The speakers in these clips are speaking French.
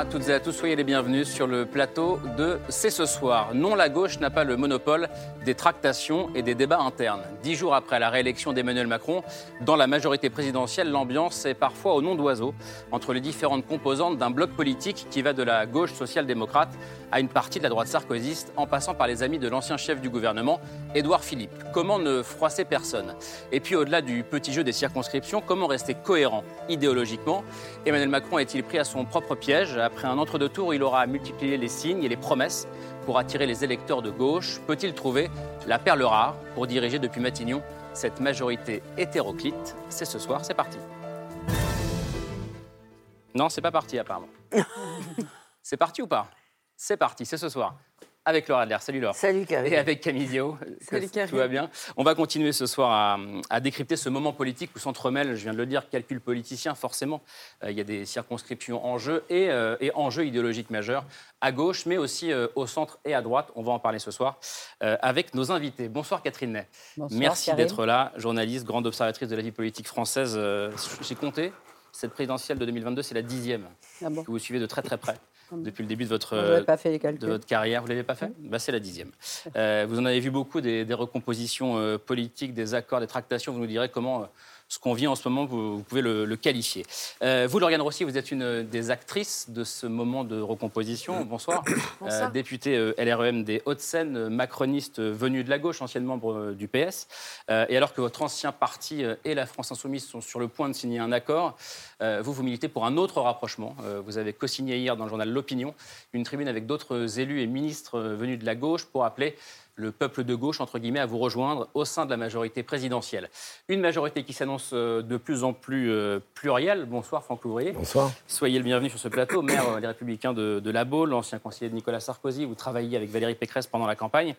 À toutes et à tous, soyez les bienvenus sur le plateau de C'est ce soir. Non, la gauche n'a pas le monopole des tractations et des débats internes. Dix jours après la réélection d'Emmanuel Macron, dans la majorité présidentielle, l'ambiance est parfois au nom d'oiseau entre les différentes composantes d'un bloc politique qui va de la gauche social-démocrate à une partie de la droite sarkozyste, en passant par les amis de l'ancien chef du gouvernement, Édouard Philippe. Comment ne froisser personne? Et puis au-delà du petit jeu des circonscriptions, comment rester cohérent idéologiquement? Emmanuel Macron est-il pris à son propre piège Après un entre-deux-tours, il aura multiplié les signes et les promesses pour attirer les électeurs de gauche. Peut-il trouver la perle rare pour diriger depuis Matignon cette majorité hétéroclite? C'est ce soir, c'est parti. Non, c'est pas parti apparemment. c'est parti ou pas? C'est parti, c'est ce soir. Avec Laura Adler. Salut Laure. Salut Karim. Et avec Camille Dio. Salut, Tout Karim. va bien. On va continuer ce soir à, à décrypter ce moment politique où s'entremêlent, je viens de le dire, calcul politicien, forcément. Euh, il y a des circonscriptions en jeu et, euh, et enjeux idéologiques majeurs à gauche, mais aussi euh, au centre et à droite. On va en parler ce soir euh, avec nos invités. Bonsoir Catherine Ney. Bonsoir, Merci d'être là, journaliste, grande observatrice de la vie politique française. Euh, J'ai compté, cette présidentielle de 2022, c'est la dixième Ah bon? Que vous suivez de très très près depuis le début de votre, Je n'avais pas fait les de votre carrière. Vous ne l'avez pas fait bah, C'est la dixième. Euh, vous en avez vu beaucoup des, des recompositions euh, politiques, des accords, des tractations. Vous nous direz comment euh, ce qu'on vit en ce moment, vous, vous pouvez le, le qualifier. Euh, vous, Lauriane Rossi, vous êtes une des actrices de ce moment de recomposition. Bonsoir. Bonsoir. Euh, députée euh, LREM des Hauts-de-Seine, macroniste venue de la gauche, ancienne membre du PS. Euh, et alors que votre ancien parti et la France Insoumise sont sur le point de signer un accord, vous, vous militez pour un autre rapprochement. Vous avez co-signé hier dans le journal L'Opinion une tribune avec d'autres élus et ministres venus de la gauche pour appeler le peuple de gauche, entre guillemets, à vous rejoindre au sein de la majorité présidentielle. Une majorité qui s'annonce euh, de plus en plus euh, plurielle. Bonsoir Franck Louvrier. Bonsoir. Soyez le bienvenu sur ce plateau, maire euh, des Républicains de, de La Baule, ancien conseiller de Nicolas Sarkozy. Vous travaillez avec Valérie Pécresse pendant la campagne.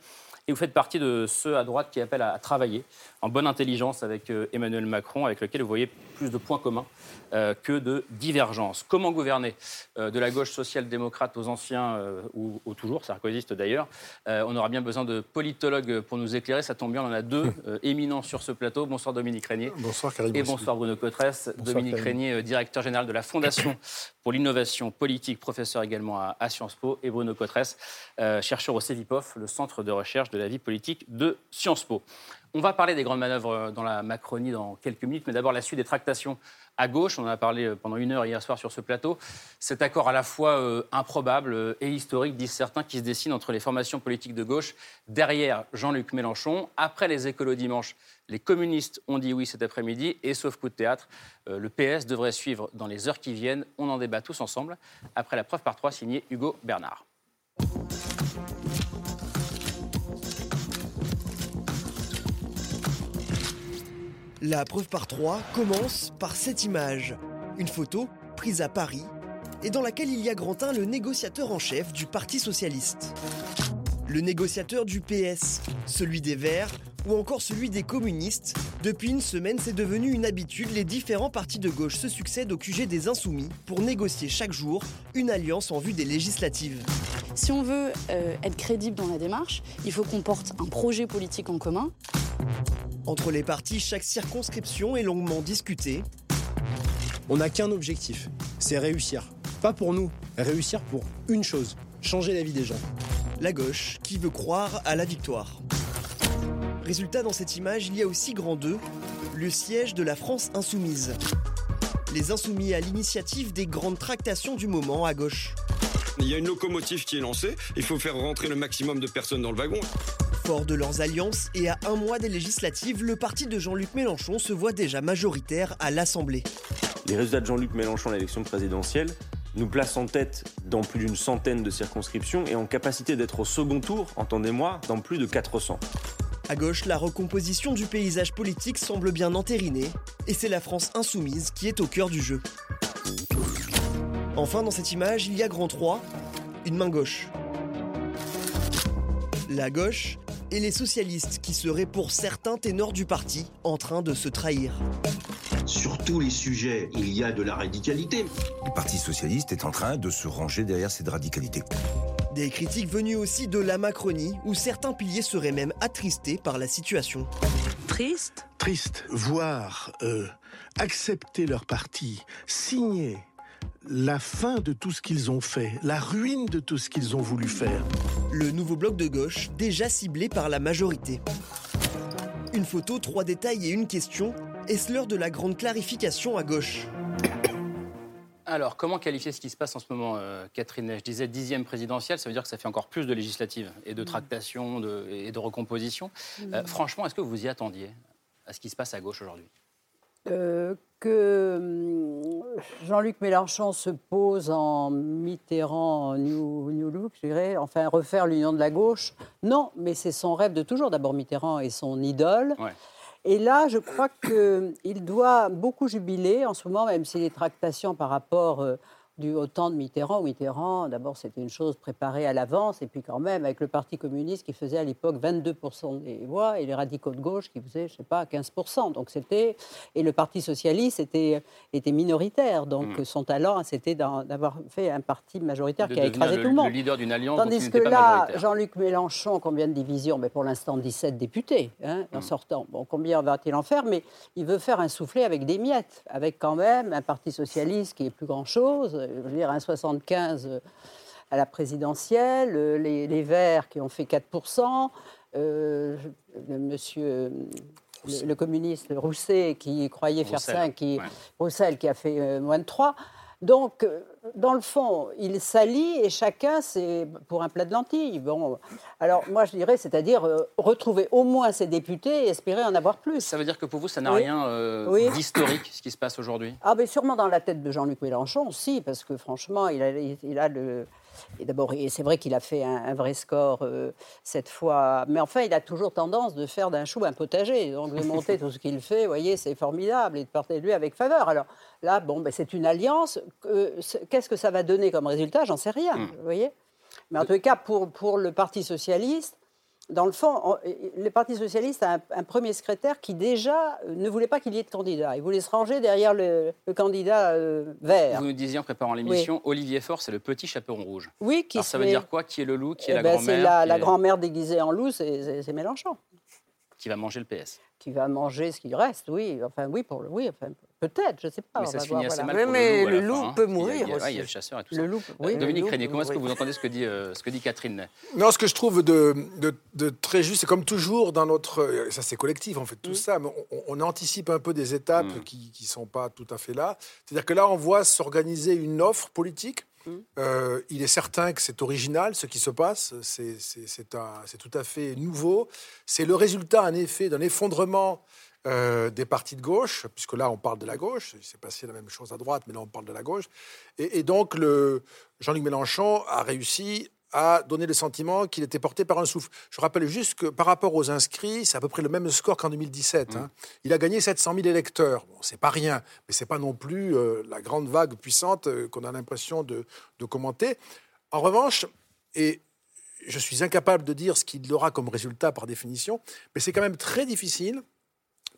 Et vous faites partie de ceux à droite qui appellent à, à travailler en bonne intelligence avec Emmanuel Macron, avec lequel vous voyez plus de points communs euh, que de divergences. Comment gouverner euh, de la gauche social-démocrate aux anciens euh, ou aux toujours sarkozystes d'ailleurs On aura bien besoin de politologues pour nous éclairer. Ça tombe bien, on en a deux euh, éminents sur ce plateau. Bonsoir Dominique Régnier. Bonsoir Karim. Et bonsoir Bruno Cotresse, Dominique. Régnier, euh, directeur général de la Fondation pour l'innovation politique, professeur également à, à Sciences Po, et Bruno Cotresse, euh, chercheur au CEVIPOF, le Centre de recherche de la vie politique de Sciences Po. On va parler des grandes manœuvres dans la Macronie dans quelques minutes, mais d'abord la suite des tractations à gauche. On en a parlé euh, pendant une heure hier soir sur ce plateau. Cet accord à la fois euh, improbable euh, et historique, disent certains, qui se dessine entre les formations politiques de gauche. Derrière Jean-Luc Mélenchon, après les écolos dimanche, les communistes ont dit oui cet après-midi et sauf coup de théâtre, le PS devrait suivre dans les heures qui viennent. On en débat tous ensemble après la preuve par trois signée Hugo Bernard. La preuve par trois commence par cette image. Une photo prise à Paris et dans laquelle il y a Grantin, le négociateur en chef du Parti socialiste. Le négociateur du PS, celui des Verts ou encore celui des communistes. Depuis une semaine, c'est devenu une habitude. Les différents partis de gauche se succèdent au QG des Insoumis pour négocier chaque jour une alliance en vue des législatives. Si on veut euh, être crédible dans la démarche, il faut qu'on porte un projet politique en commun. Entre les partis, chaque circonscription est longuement discutée. On n'a qu'un objectif, c'est réussir. Pas pour nous, réussir pour une chose, changer la vie des gens. La gauche qui veut croire à la victoire. Résultat, dans cette image, il y a aussi grand 2, le siège de la France insoumise. Les insoumis à l'initiative des grandes tractations du moment à gauche. Il y a une locomotive qui est lancée, il faut faire rentrer le maximum de personnes dans le wagon. De leurs alliances et à un mois des législatives, le parti de Jean-Luc Mélenchon se voit déjà majoritaire à l'Assemblée. Les résultats de Jean-Luc Mélenchon à l'élection présidentielle nous placent en tête dans plus d'une centaine de circonscriptions et en capacité d'être au second tour, entendez-moi, dans plus de 400. À gauche, la recomposition du paysage politique semble bien entérinée, et c'est la France insoumise qui est au cœur du jeu. Enfin, dans cette image, il y a grand 3, une main gauche. La gauche, et les socialistes qui seraient pour certains ténors du parti en train de se trahir. Sur tous les sujets, il y a de la radicalité. Le Parti socialiste est en train de se ranger derrière cette radicalité. Des critiques venues aussi de la Macronie, où certains piliers seraient même attristés par la situation. Triste Triste, voir euh, accepter leur parti, signer la fin de tout ce qu'ils ont fait, la ruine de tout ce qu'ils ont voulu faire. Le nouveau bloc de gauche, déjà ciblé par la majorité. Une photo, trois détails et une question. Est-ce l'heure de la grande clarification à gauche Alors, comment qualifier ce qui se passe en ce moment, euh, Catherine Je disais dixième présidentielle, ça veut dire que ça fait encore plus de législatives et de tractations de- et de recomposition. Euh, franchement, est-ce que vous y attendiez à ce qui se passe à gauche aujourd'hui? Euh, que hum, Jean-Luc Mélenchon se pose en Mitterrand New, New Look, je dirais, enfin refaire l'union de la gauche. Non, mais c'est son rêve de toujours. D'abord, Mitterrand est son idole. Ouais. Et là, je crois qu'il doit beaucoup jubiler en ce moment, même si les tractations par rapport euh, du, au temps de Mitterrand, Mitterrand, d'abord, c'était une chose préparée à l'avance, et puis quand même, avec le Parti communiste qui faisait à l'époque 22% des voix, et les radicaux de gauche qui faisaient, je sais pas, 15%. Donc c'était... Et le Parti socialiste était, était minoritaire, donc Mm. son talent, c'était d'avoir fait un parti majoritaire De qui a écrasé le, tout le monde. le leader d'une alliance dont Tandis que là. Jean-Luc Mélenchon, combien de divisions? Mais pour l'instant, 17 députés hein, en Mm. sortant. Bon, combien va-t-il en faire? Mais il veut faire un soufflet avec des miettes, avec quand même un parti socialiste qui est plus grand-chose. Je veux dire, un 75 euh, à la présidentielle, les, les Verts qui ont fait 4%, euh, le monsieur, le, le communiste Rousset qui croyait faire Roussel, 5, qui, ouais. Roussel qui a fait euh, moins de 3. Donc, euh, dans le fond, il s'allie et chacun, c'est pour un plat de lentilles. Bon, alors moi, je dirais, c'est-à-dire euh, retrouver au moins ses députés et espérer en avoir plus. Ça veut dire que pour vous, ça n'a Oui. rien euh, Oui. d'historique, ce qui se passe aujourd'hui? Ah, mais sûrement dans la tête de Jean-Luc Mélenchon, si, parce que franchement, il a, il a le. Et d'abord, c'est vrai qu'il a fait un, un vrai score euh, cette fois. Mais enfin, il a toujours tendance de faire d'un chou un potager. Donc, de monter tout ce qu'il fait, vous voyez, c'est formidable. Et de porter de lui avec faveur. Alors là, bon, ben, c'est une alliance. Qu'est-ce que ça va donner comme résultat? J'en sais rien, Mm. vous voyez? Mais en tout cas, pour, pour le Parti Socialiste, dans le fond, on- le Parti Socialiste a un, un premier secrétaire qui déjà euh, ne voulait pas qu'il y ait de candidat. Il voulait se ranger derrière le, le candidat euh, vert. Vous nous disiez en préparant l'émission, Olivier Faure, c'est le petit chaperon rouge. Oui, qui Alors ça veut dire quoi? Qui est le loup? Qui est Eh la ben, grand-mère C'est la, qui la est- grand-mère déguisée en loup, c'est- Mélenchon. Qui va manger le PS. Qui va manger ce qui reste, oui. Enfin, oui, pour le, oui, enfin, peut-être, je ne sais pas. mais ça se finit assez voilà. mal pour mais le loup. à le la loup fin, peut mourir il y a- ouais, aussi. Il y a le chasseur et tout Le ça. loup, Euh, oui. Dominique Régnier, comment est-ce que vous entendez ce que dit, euh, ce que dit Catherine? Non, ce que je trouve de, de- de très juste, c'est comme toujours dans notre. euh, Ça, c'est collectif, en fait, tout Mm. ça, mais on, on anticipe un peu des étapes Mm. qui ne sont pas tout à fait là. C'est-à-dire que là, on voit s'organiser une offre politique. Mm. Euh, il est certain que c'est original ce qui se passe, c'est tout à fait nouveau. C'est le résultat, en effet, d'un effondrement euh, des partis de gauche, puisque là, on parle de la gauche. Il s'est passé la même chose à droite, mais là, on parle de la gauche. Et, et donc, le- Jean-Luc Mélenchon a réussi à donner le sentiment qu'il était porté par un souffle. Je rappelle juste que par rapport aux inscrits, c'est à peu près le même score qu'en 2017. hein. Il a gagné 700 000 électeurs. Bon, c'est pas rien, mais c'est pas non plus euh, la grande vague puissante euh, qu'on a l'impression de, de commenter. En revanche, et je suis incapable de dire ce qu'il aura comme résultat par définition, mais c'est quand même très difficile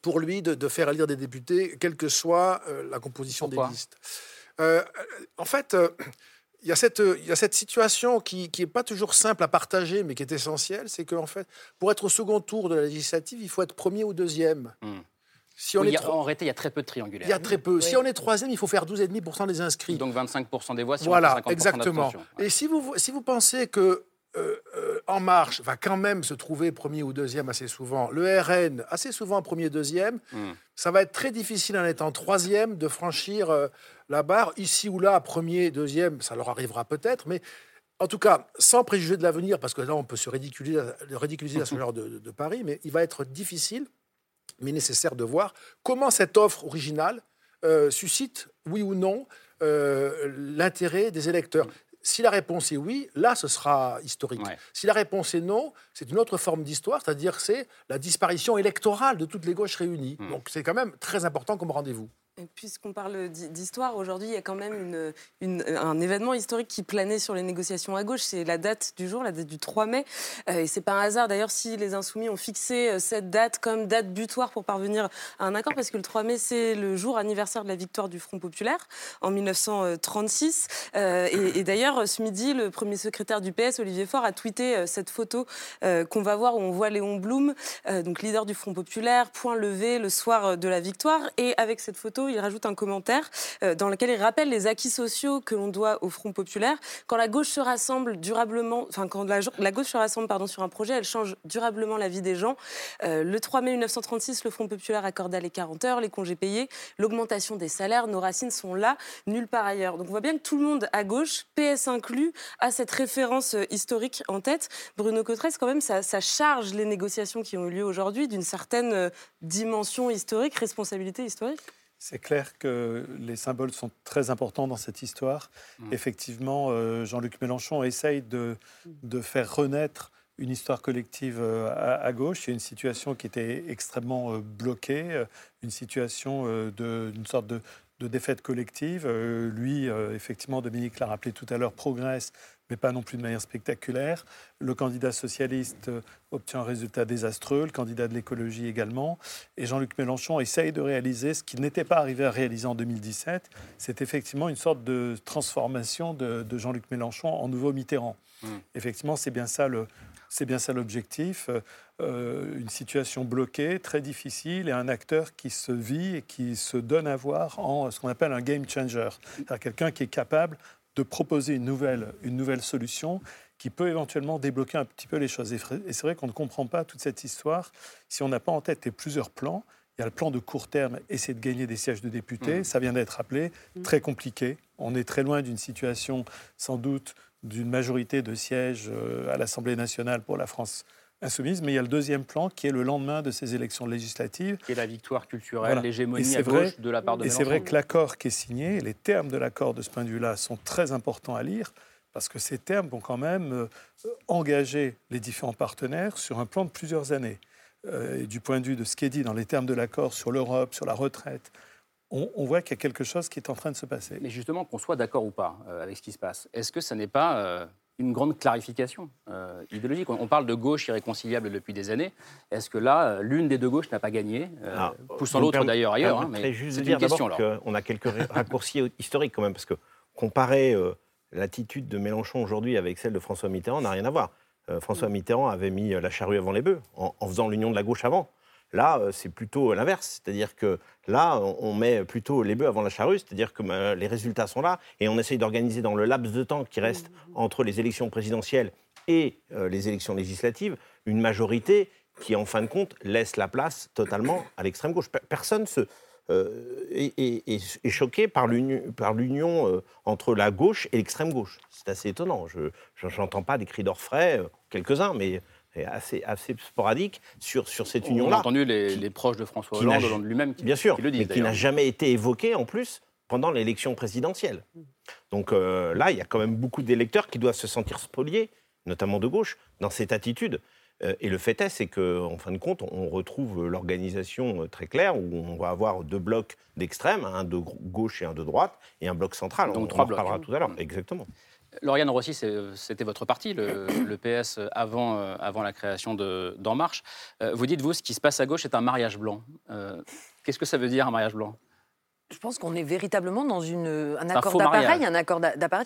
pour lui de, de faire élire des députés, quelle que soit euh, la composition Pourquoi des listes. Euh, en fait, euh, il y, a cette, il y a cette situation qui n'est pas toujours simple à partager, mais qui est essentielle, c'est qu'en fait, pour être au second tour de la législative, il faut être premier ou deuxième. Hmm. Si on Oui, est a- tro- En réalité, il y a très peu de triangulaires. il y a très peu. Si on est troisième, il faut faire 12,5% des inscrits. Donc 25% des voix sur Voilà, 50% exactement. d'abstention. Ouais. Et si vous, si vous pensez que euh, euh, En Marche va quand même se trouver premier ou deuxième assez souvent, le RN assez souvent premier, deuxième, Hmm. ça va être très difficile en étant troisième de franchir euh, la barre. Ici ou là, premier, deuxième, ça leur arrivera peut-être, mais en tout cas, sans préjuger de l'avenir, parce que là, on peut se ridiculiser, ridiculiser à ce genre de, de- de pari, mais il va être difficile, mais nécessaire de voir comment cette offre originale euh, suscite, oui ou non, euh, l'intérêt des électeurs. Si la réponse est oui, là, ce sera historique. Ouais. Si la réponse est non, c'est une autre forme d'histoire, c'est-à-dire c'est la disparition électorale de toutes les gauches réunies. Hmm. Donc c'est quand même très important comme rendez-vous. Puisqu'on parle d'histoire, aujourd'hui, il y a quand même un événement historique qui planait sur les négociations à gauche. C'est la date du jour, la date du 3 mai. Euh, et c'est pas un hasard, d'ailleurs, si les Insoumis ont fixé euh, cette date comme date butoir pour parvenir à un accord, parce que le 3 mai, c'est le jour anniversaire de la victoire du Front populaire en 1936. Euh, et, et d'ailleurs, ce midi, le premier secrétaire du PS, Olivier Faure, a tweeté cette photo qu'on va voir où on voit Léon Blum, donc leader du Front populaire, point levé le soir de la victoire. Et avec cette photo, il rajoute un commentaire euh, dans lequel il rappelle les acquis sociaux que l'on doit au Front populaire. Quand la gauche se rassemble durablement, enfin quand la, gauche se rassemble sur un projet, elle change durablement la vie des gens. Euh, le 3 mai 1936, le Front populaire accorda les 40 heures, les congés payés, l'augmentation des salaires. Nos racines sont là, nulle part ailleurs. Donc on voit bien que tout le monde à gauche, PS inclus, a cette référence euh, historique en tête. Bruno Cotresse, quand même, ça, ça charge les négociations qui ont eu lieu aujourd'hui d'une certaine dimension historique, responsabilité historique? C'est clair que les symboles sont très importants dans cette histoire. Mmh. Effectivement, euh, Jean-Luc Mélenchon essaye de, de, faire renaître une histoire collective euh, à, gauche. Il y a une situation qui était extrêmement euh, bloquée, une situation d'une sorte de, de défaite collective. lui, effectivement, Dominique l'a rappelé tout à l'heure, progresse mais pas non plus de manière spectaculaire. Le candidat socialiste euh, obtient un résultat désastreux, le candidat de l'écologie également. Et Jean-Luc Mélenchon essaye de réaliser ce qu'il n'était pas arrivé à réaliser en 2017. C'est effectivement une sorte de transformation de, Jean-Luc Mélenchon en nouveau Mitterrand. Mmh. Effectivement, c'est bien ça le, c'est bien ça l'objectif. Euh, une situation bloquée, très difficile, et un acteur qui se vit et qui se donne à voir en ce qu'on appelle un game changer. C'est-à-dire quelqu'un qui est capable de proposer une nouvelle, une nouvelle solution qui peut éventuellement débloquer un petit peu les choses. Et c'est vrai qu'on ne comprend pas toute cette histoire si on n'a pas en tête les plusieurs plans. Il y a le plan de court terme, essayer de gagner des sièges de députés. Mmh. Ça vient d'être rappelé, mmh. très compliqué. On est très loin d'une situation, sans doute, d'une majorité de sièges euh, à l'Assemblée nationale pour la France insoumise, mais il y a le deuxième plan qui est le lendemain de ces élections législatives. Qui est la victoire culturelle, l'hégémonie à gauche de la part de Et c'est vrai que l'accord qui est signé, les termes de l'accord de ce point de vue-là sont très importants à lire, parce que ces termes vont quand même euh, engager les différents partenaires sur un plan de plusieurs années. Euh, et du point de vue de ce qui est dit dans les termes de l'accord sur l'Europe, sur la retraite, on, voit qu'il y a quelque chose qui est en train de se passer. Mais justement, qu'on soit d'accord ou pas euh, avec ce qui se passe, est-ce que ça n'est pas une grande clarification euh, idéologique. On parle de gauche irréconciliable depuis des années. Est-ce que là, euh, l'une des deux gauches n'a pas gagné, euh, ah, poussant l'autre d'ailleurs ailleurs hein, mais juste dire question qu'on a quelques raccourcis historiques quand même, parce que comparer l'attitude de Mélenchon aujourd'hui avec celle de François Mitterrand n'a rien à voir. François Mitterrand avait mis la charrue avant les bœufs en faisant l'union de la gauche avant. Là, euh, c'est plutôt l'inverse. C'est-à-dire que là, on met plutôt les bœufs avant la charrue, c'est-à-dire que bah, les résultats sont là et on essaye d'organiser dans le laps de temps qui reste entre les élections présidentielles et euh, les élections législatives une majorité qui, en fin de compte, laisse la place totalement à l'extrême gauche. Personne se, euh, est, choqué par l'union entre la gauche et l'extrême gauche. C'est assez étonnant. Je n'entends pas des cris d'orfraie, quelques-uns, mais assez, assez sporadique sur, sur cette union-là. On a entendu les, proches de François Hollande, Hollande lui-même, qui, bien sûr, le disent. Mais qui n'a jamais été évoqué en plus pendant l'élection présidentielle. Donc euh, là, il y a quand même beaucoup d'électeurs qui doivent se sentir spoliés, notamment de gauche, dans cette attitude. Euh, et le fait est, c'est qu'en fin de compte, on retrouve l'organisation euh, très claire où on va avoir deux blocs d'extrême, un de gauche et un de droite, et un bloc central. Donc on trois en blocs. parlera tout à l'heure. Exactement. Lauriane Rossi, c'était votre parti, le, PS, avant, euh, avant la création d'En Marche. Euh, vous dites, vous, ce qui se passe à gauche est un mariage blanc. Euh, qu'est-ce que ça veut dire, un mariage blanc? Je pense qu'on est véritablement dans une, un accord d'appareil, un accord d'appareil.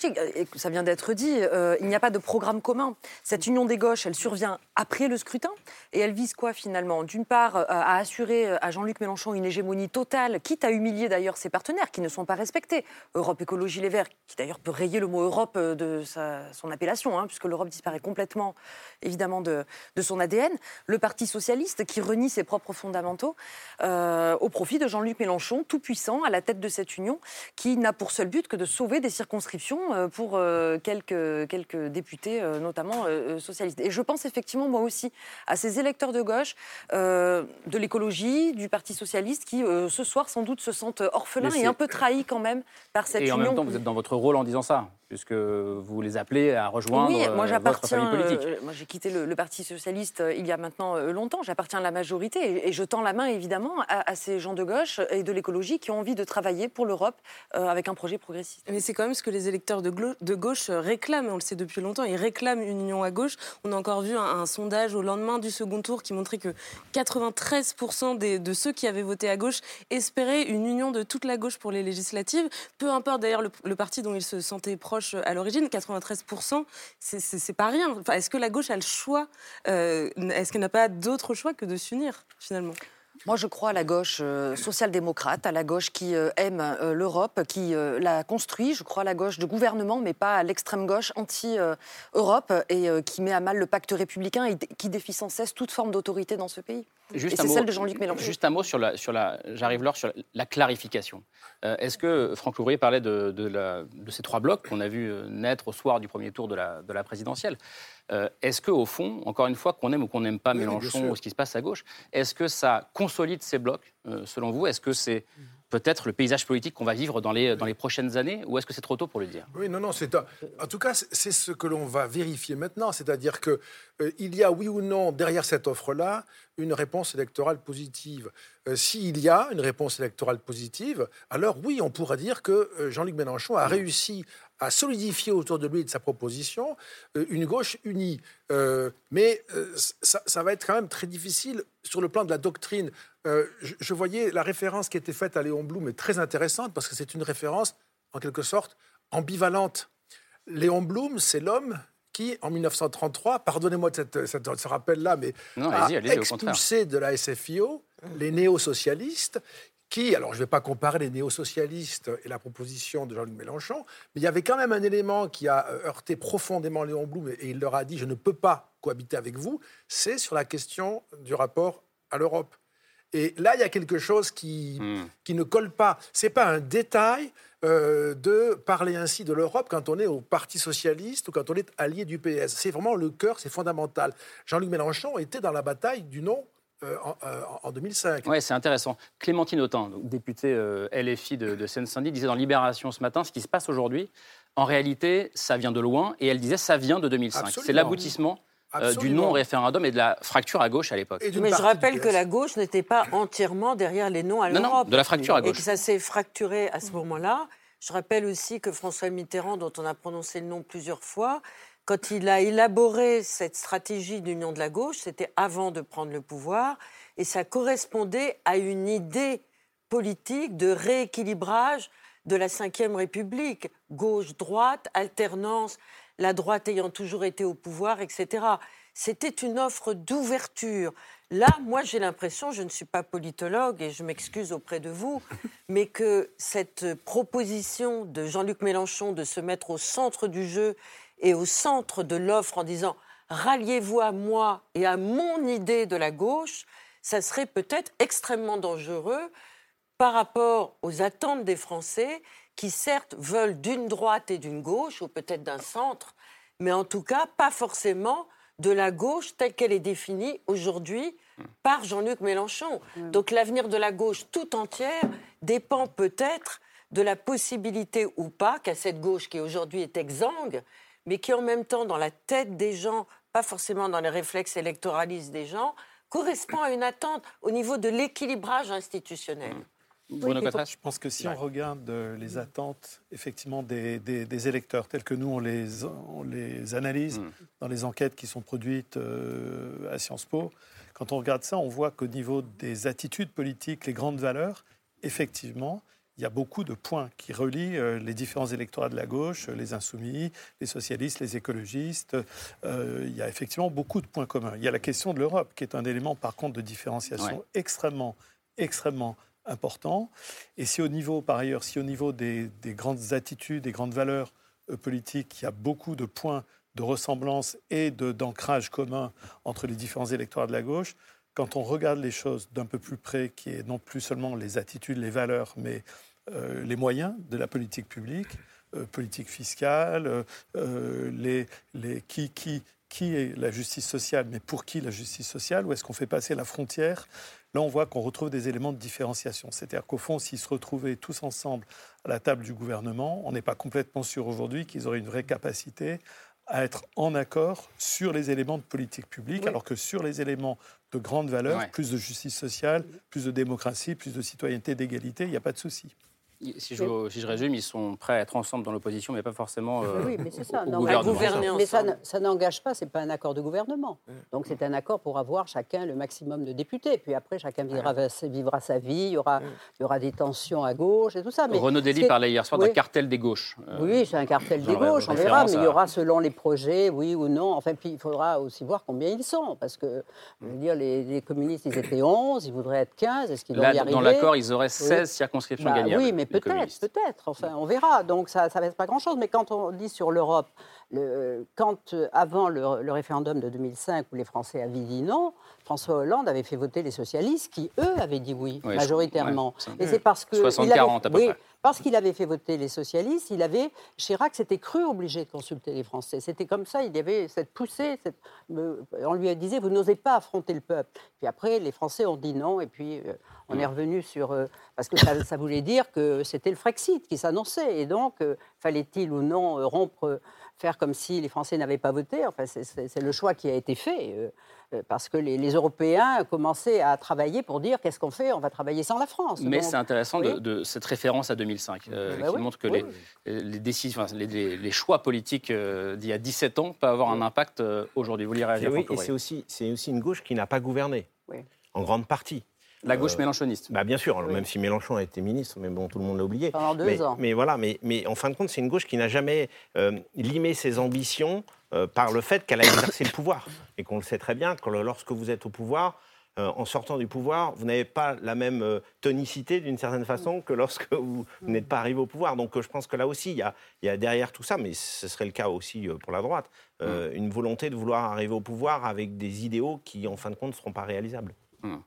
Ça vient d'être dit, euh, il n'y a pas de programme commun. Cette union des gauches, elle survient après le scrutin. Et elle vise quoi finalement? D'une part, euh, à assurer euh, à Jean-Luc Mélenchon une hégémonie totale, quitte à humilier d'ailleurs ses partenaires qui ne sont pas respectés. Europe Écologie Les Verts, qui d'ailleurs peut rayer le mot Europe de son appellation, hein, puisque l'Europe disparaît complètement évidemment de, de, son ADN. Le Parti Socialiste, qui renie ses propres fondamentaux au profit de Jean-Luc Mélenchon, tout puissant, à la tête de cette union, qui n'a pour seul but que de sauver des circonscriptions euh, pour euh, quelques, quelques députés, euh, notamment socialistes. Et je pense effectivement, moi aussi, à ces électeurs de gauche, de l'écologie, du Parti socialiste, qui ce soir sans doute se sentent orphelins et un peu trahis quand même par cette union. Et en même temps, vous êtes dans votre rôle en disant ça puisque vous les appelez à rejoindre oui, moi, euh, votre famille politique. Euh, moi, j'ai quitté le, Parti socialiste euh, il y a maintenant longtemps. J'appartiens à la majorité et, je tends la main évidemment à, ces gens de gauche et de l'écologie qui ont envie de travailler pour l'Europe avec un projet progressiste. Mais c'est quand même ce que les électeurs de, de, gauche réclament. On le sait depuis longtemps. Ils réclament une union à gauche. On a encore vu un, sondage au lendemain du second tour qui montrait que 93% des, de ceux qui avaient voté à gauche espéraient une union de toute la gauche pour les législatives. Peu importe d'ailleurs le, le parti dont ils se sentaient proches à l'origine, 93%, c'est pas rien. Enfin, est-ce que la gauche a le choix euh, Est-ce qu'elle n'a pas d'autre choix que de s'unir, finalement? Moi, je crois à la gauche euh, social-démocrate, à la gauche qui euh, aime euh, l'Europe, qui la construit. Je crois à la gauche de gouvernement, mais pas à l'extrême gauche anti-Europe et qui met à mal le pacte républicain et qui défie sans cesse toute forme d'autorité dans ce pays. Juste et c'est celle de Jean-Luc Mélenchon. Juste un mot sur la, sur la j'arrive là sur la, clarification. Est-ce que Franck Louvrier parlait de, de, de ces trois blocs qu'on a vu naître au soir du premier tour de la, de la présidentielle? Euh, est-ce qu'au fond, encore une fois, qu'on aime ou qu'on n'aime pas Mélenchon ou ce qui se passe à gauche, est-ce que ça consolide ces blocs, euh, selon vous? Est-ce que c'est peut-être le paysage politique qu'on va vivre dans les, dans les prochaines années ou est-ce que c'est trop tôt pour le dire? Oui, non, non, c'est en tout cas, c'est ce que l'on va vérifier maintenant, c'est-à-dire qu'il euh, il y a, oui ou non, derrière cette offre-là, une réponse électorale positive. S'il y a une réponse électorale positive, alors oui, on pourra dire que Jean-Luc Mélenchon a réussi à solidifier autour de lui et de sa proposition euh, une gauche unie. Euh, mais euh, ça, va être quand même très difficile sur le plan de la doctrine. Je, voyais la référence qui était faite à Léon Blum est très intéressante parce que c'est une référence en quelque sorte ambivalente. Léon Blum, c'est l'homme qui, en 1933, pardonnez-moi de cette, ce rappel-là, mais a expulsé de la SFIO les néo-socialistes qui, alors je ne vais pas comparer les néo-socialistes et la proposition de Jean-Luc Mélenchon, mais il y avait quand même un élément qui a euh, heurté profondément Léon Blum et il leur a dit je ne peux pas cohabiter avec vous, c'est sur la question du rapport à l'Europe. Et là, il y a quelque chose qui, hmm. qui ne colle pas. Ce n'est pas un détail euh, de parler ainsi de l'Europe quand on est au Parti socialiste ou quand on est allié du PS. C'est vraiment le cœur, c'est fondamental. Jean-Luc Mélenchon était dans la bataille du non euh, en, 2005. Oui, c'est intéressant. Clémentine Autain, députée euh, LFI de, Seine-Saint-Denis, disait dans Libération ce matin, ce qui se passe aujourd'hui, en réalité, ça vient de loin, et elle disait, ça vient de 2005. C'est l'aboutissement euh, du non-référendum et de la fracture à gauche à l'époque. Mais je rappelle que la gauche n'était pas entièrement derrière les noms à l'Europe. de la fracture à gauche. Et que ça s'est fracturé à ce moment-là. Je rappelle aussi que François Mitterrand, dont on a prononcé le nom plusieurs fois, quand il a élaboré cette stratégie d'union de la gauche, c'était avant de prendre le pouvoir, et ça correspondait à une idée politique de rééquilibrage de la Ve République, gauche-droite, alternance, la droite ayant toujours été au pouvoir, etc. C'était une offre d'ouverture. Là, moi, j'ai l'impression, je ne suis pas politologue et je m'excuse auprès de vous, mais que cette proposition de Jean-Luc Mélenchon de se mettre au centre du jeu et au centre de l'offre en disant ralliez-vous à moi et à mon idée de la gauche, ça serait peut-être extrêmement dangereux par rapport aux attentes des Français qui certes veulent d'une droite et d'une gauche, ou peut-être d'un centre, mais en tout cas pas forcément de la gauche telle qu'elle est définie aujourd'hui par Jean-Luc Mélenchon. Donc l'avenir de la gauche tout entière dépend peut-être de la possibilité ou pas qu'à cette gauche qui aujourd'hui est exsangue, mais qui en même temps, dans la tête des gens, pas forcément dans les réflexes électoralistes des gens, correspond à une attente au niveau de l'équilibrage institutionnel. Mmh. je pense que si on regarde euh, les attentes effectivement des, électeurs tels que nous on les, on les analyse mmh. dans les enquêtes qui sont produites euh, à Sciences Po, quand on regarde ça, on voit qu'au niveau des attitudes politiques, les grandes valeurs, effectivement, il y a beaucoup de points qui relient euh, les différents électorats de la gauche, les insoumis, les socialistes, les écologistes. Euh, il y a effectivement beaucoup de points communs. Il y a la question de l'Europe, qui est un élément, par contre, de différenciation extrêmement, extrêmement important. Et si au niveau, par ailleurs, si au niveau des, grandes attitudes, des grandes valeurs euh, politiques, il y a beaucoup de points de ressemblance et d'ancrage commun entre les différents électorats de la gauche, quand on regarde les choses d'un peu plus près, qui est non plus seulement les attitudes, les valeurs, mais euh, les moyens de la politique publique, euh, politique fiscale, qui est la justice sociale, mais pour qui la justice sociale Où est-ce qu'on fait passer la frontière Là, on voit qu'on retrouve des éléments de différenciation. C'est-à-dire qu'au fond, s'ils se retrouvaient tous ensemble à la table du gouvernement, on n'est pas complètement sûr aujourd'hui qu'ils auraient une vraie capacité à être en accord sur les éléments de politique publique, alors que sur les éléments de grande valeur, plus de justice sociale, plus de démocratie, plus de citoyenneté, d'égalité, il n'y a pas de souci. Si je, si je, résume, ils sont prêts à être ensemble dans l'opposition, mais pas forcément euh, oui, mais c'est ça. Au, gouvernement. Mais ça, ça n'engage pas, c'est pas un accord de gouvernement. Donc c'est un accord pour avoir chacun le maximum de députés. Puis après, chacun vivra, vivra sa vie, il y, aura, il y aura des tensions à gauche et tout ça. Mais Renaud Dely parlait hier soir d'un cartel des gauches. Euh, oui, c'est un cartel des gauches, on verra, mais il y aura selon les projets, oui ou non. Enfin, puis il faudra aussi voir combien ils sont, parce que, je veux dire, les, communistes, ils étaient 11, ils voudraient être 15, est-ce qu'ils vont y arriver Dans l'accord, ils auraient 16 circonscriptions bah, Oui, mais peut-être, peut-être. Enfin, on verra. Donc ça ne va pas grand-chose. Mais quand on dit sur l'Europe, quand euh, avant le, référendum de 2005 où les Français avaient dit non, François Hollande avait fait voter les socialistes qui eux avaient dit oui, majoritairement. Et c'est parce que 60 40 à peu près. Parce qu'il avait fait voter les socialistes, il avait Chirac s'était cru obligé de consulter les Français. C'était comme ça, il y avait cette poussée. on lui disait vous n'osez pas affronter le peuple. Puis après, les Français ont dit non, et puis euh, on est revenu sur euh, parce que ça, voulait dire que c'était le Frexit qui s'annonçait, et donc fallait-il ou non rompre faire comme si les Français n'avaient pas voté? Enfin, c'est le choix qui a été fait, euh, euh, parce que les, Européens commençaient à travailler pour dire qu'est-ce qu'on fait? On va travailler sans la France. Mais c'est intéressant de, cette référence à 2005, euh, bah qui montre que les, les, décisions, les, choix politiques d'il y a 17 ans peuvent avoir un impact aujourd'hui. Vous lirez réagir Oui, et c'est aussi, aussi une gauche qui n'a pas gouverné, en grande partie. La gauche euh, mélanchoniste. Bah bien sûr, même si Mélenchon a été ministre, mais bon, tout le monde l'a oublié. Pendant deux mais, ans. Mais voilà, mais, mais en fin de compte, c'est une gauche qui n'a jamais euh, limé ses ambitions euh, par le fait qu'elle a exercé le pouvoir. Et qu'on le sait très bien, que lorsque vous êtes au pouvoir, en sortant du pouvoir, vous n'avez pas la même tonicité d'une certaine façon que lorsque vous, n'êtes pas arrivé au pouvoir. Donc je pense que là aussi, il y, a, il y a, derrière tout ça, mais ce serait le cas aussi pour la droite, mm. une volonté de vouloir arriver au pouvoir avec des idéaux qui, en fin de compte, ne seront pas réalisables. Mm.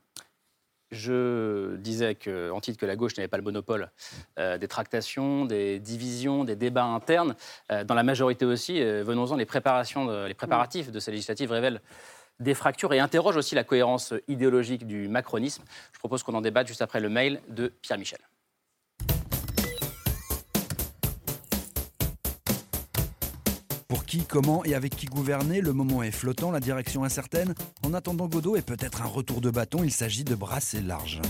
Je disais que, en titre que la gauche n'avait pas le monopole euh, des tractations, des divisions, des débats internes. Euh, dans la majorité aussi, euh, venons-en, les, préparations les préparatifs de ces législatives révèlent des fractures et interrogent aussi la cohérence idéologique du macronisme. Je propose qu'on en débatte juste après le mail de Pierre Michel. Qui, comment et avec qui gouverner, le moment est flottant, la direction incertaine. En attendant Godot et peut-être un retour de bâton, il s'agit de brasser large.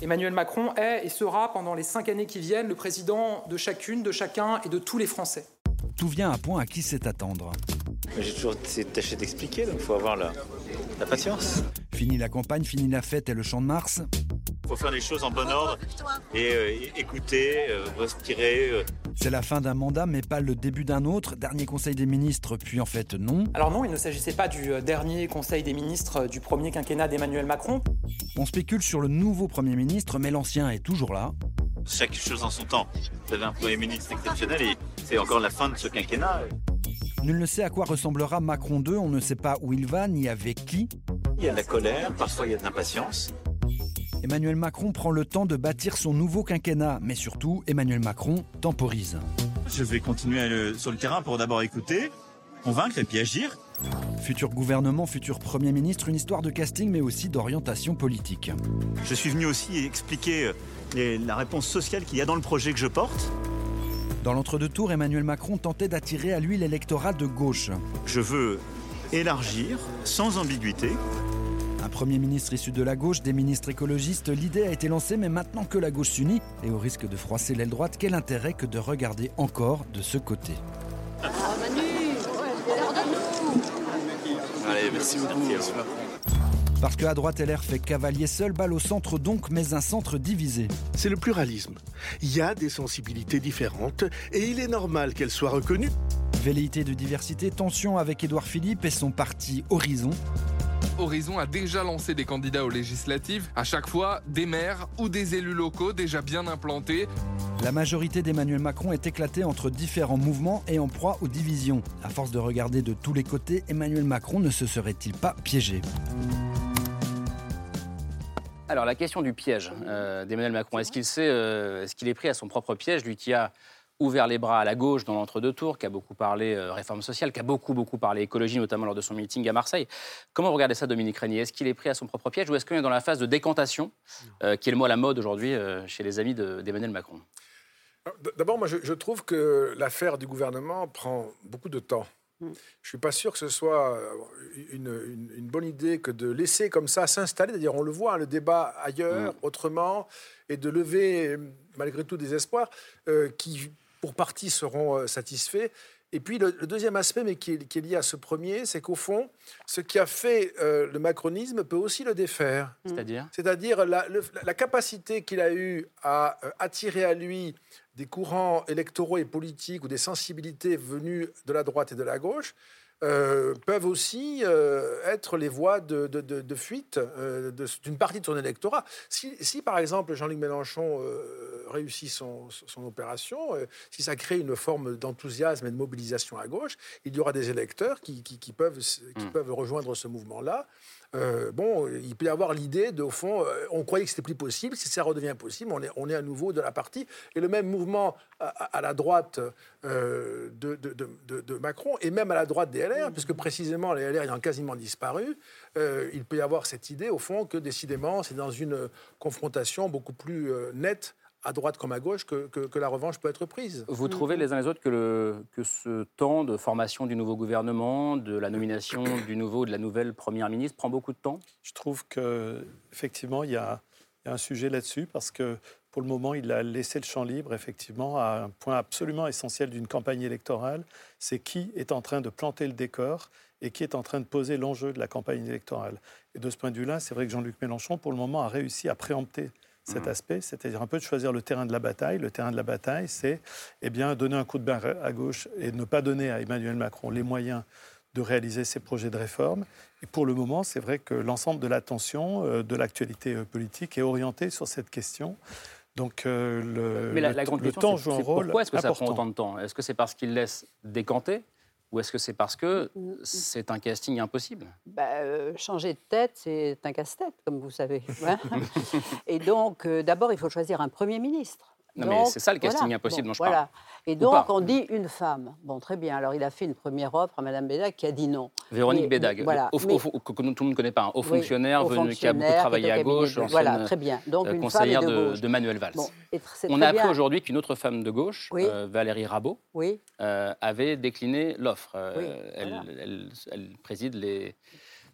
Emmanuel Macron est et sera pendant les cinq années qui viennent le président de chacune, de chacun et de tous les Français. Tout vient à point à qui sait attendre. J'ai toujours tâché d'expliquer, donc il faut avoir la, la patience. Fini la campagne, fini la fête et le champ de Mars. Il faut faire les choses en bon ordre et euh, écouter, euh, respirer. Euh. C'est la fin d'un mandat, mais pas le début d'un autre. Dernier Conseil des ministres, puis en fait non. Alors non, il ne s'agissait pas du dernier Conseil des ministres du premier quinquennat d'Emmanuel Macron. On spécule sur le nouveau Premier ministre, mais l'ancien est toujours là. Chaque chose en son temps. Vous avez un Premier ministre exceptionnel et c'est encore la fin de ce quinquennat. Nul ne sait à quoi ressemblera Macron 2, on ne sait pas où il va ni avec qui. Il y a de la colère, parfois il y a de l'impatience. Emmanuel Macron prend le temps de bâtir son nouveau quinquennat, mais surtout, Emmanuel Macron temporise. Je vais continuer sur le terrain pour d'abord écouter, convaincre et puis agir. Futur gouvernement, futur Premier ministre, une histoire de casting mais aussi d'orientation politique. Je suis venu aussi expliquer euh, la réponse sociale qu'il y a dans le projet que je porte. Dans l'entre-deux tours, Emmanuel Macron tentait d'attirer à lui l'électorat de gauche. Je veux élargir sans ambiguïté. Un Premier ministre issu de la gauche, des ministres écologistes, l'idée a été lancée, mais maintenant que la gauche s'unit, et au risque de froisser l'aile droite, quel intérêt que de regarder encore de ce côté Allez, merci beaucoup. Parce qu'à droite, LR fait cavalier seul, balle au centre donc, mais un centre divisé. C'est le pluralisme. Il y a des sensibilités différentes et il est normal qu'elles soient reconnues. Velléité de diversité, tension avec Édouard Philippe et son parti Horizon. Horizon a déjà lancé des candidats aux législatives, à chaque fois des maires ou des élus locaux déjà bien implantés. La majorité d'Emmanuel Macron est éclatée entre différents mouvements et en proie aux divisions. À force de regarder de tous les côtés, Emmanuel Macron ne se serait-il pas piégé? Alors la question du piège euh, d'Emmanuel Macron, est-ce qu'il sait, euh, est-ce qu'il est pris à son propre piège, lui qui a ouvert les bras à la gauche dans l'entre-deux tours, qui a beaucoup parlé euh, réforme sociale, qui a beaucoup, beaucoup parlé écologie, notamment lors de son meeting à Marseille. Comment vous regardez ça, Dominique Régnier? Est-ce qu'il est pris à son propre piège ou est-ce qu'il est dans la phase de décantation, euh, qui est le mot à la mode aujourd'hui euh, chez les amis d'Emmanuel Macron? D'abord, moi, je, trouve que l'affaire du gouvernement prend beaucoup de temps. Mm. Je ne suis pas sûr que ce soit une, bonne idée que de laisser comme ça s'installer. C'est-à-dire, on le voit, le débat ailleurs, mm. autrement, et de lever malgré tout des espoirs qui pour partie, seront euh, satisfaits. Et puis le, deuxième aspect, mais qui est, lié à ce premier, c'est qu'au fond, ce qui a fait euh, le macronisme peut aussi le défaire. Mmh. C'est-à-dire? C'est-à-dire la, la, capacité qu'il a eue à euh, attirer à lui des courants électoraux et politiques ou des sensibilités venues de la droite et de la gauche. Peuvent aussi être les voies de, de, fuite d'une partie de son électorat. Si, si par exemple Jean-Luc Mélenchon réussit son, opération, euh, si ça crée une forme d'enthousiasme et de mobilisation à gauche, il y aura des électeurs qui, peuvent, qui hmm. peuvent rejoindre ce mouvement-là. Euh, bon, il peut y avoir l'idée de, au fond, euh, on croyait que c'était plus possible, si ça redevient possible, on est, on est à nouveau de la partie. Et le même mouvement à, la droite de, de, Macron, et même à la droite des LR, puisque précisément les LR ayant quasiment disparu, il peut y avoir cette idée, au fond, que décidément, c'est dans une confrontation beaucoup plus nette à droite comme à gauche que, que, la revanche peut être prise. Vous trouvez les uns les autres que, le, que ce temps de formation du nouveau gouvernement, de la nomination du nouveau, de la nouvelle première ministre prend beaucoup de temps? Je trouve que effectivement il y a, y a un sujet là-dessus parce que pour le moment, il a laissé le champ libre, effectivement, à un point absolument essentiel d'une campagne électorale, c'est qui est en train de planter le décor et qui est en train de poser l'enjeu de la campagne électorale. Et de ce point de vue-là, c'est vrai que Jean-Luc Mélenchon, pour le moment, a réussi à préempter cet mmh. aspect, c'est-à-dire un peu de choisir le terrain de la bataille. Le terrain de la bataille, c'est eh bien, donner un coup de bain à gauche et ne pas donner à Emmanuel Macron les moyens de réaliser ses projets de réforme. Et pour le moment, c'est vrai que l'ensemble de l'attention euh, de l'actualité euh, politique est orienté sur cette question. Donc euh, le, Mais la, grande question, temps joue un rôle. Pourquoi est-ce que ça prend autant de temps? Est-ce que c'est parce qu'il laisse décanter? Ou est-ce que c'est parce que mm, mm. c'est un casting impossible? Bah, euh, Changer de tête, c'est un casse-tête, comme vous savez. Et donc, euh, d'abord, il faut choisir un Premier ministre. Non, mais c'est ça le casting impossible dont je voilà. parle. Et donc, on dit une femme. Bon, très bien. Alors, il a fait une première offre à Mme Bédag qui a dit non. Véronique Bédag, voilà. que tout le monde ne connaît pas, un haut fonctionnaire, venu, qui a beaucoup travaillé à gauche, voilà, très bien. Donc, euh, une conseillère de, de, Manuel Valls. on a appris aujourd'hui qu'une autre femme de gauche, euh, Valérie Rabault, oui. euh, avait décliné l'offre. Elle, elle, elle, préside les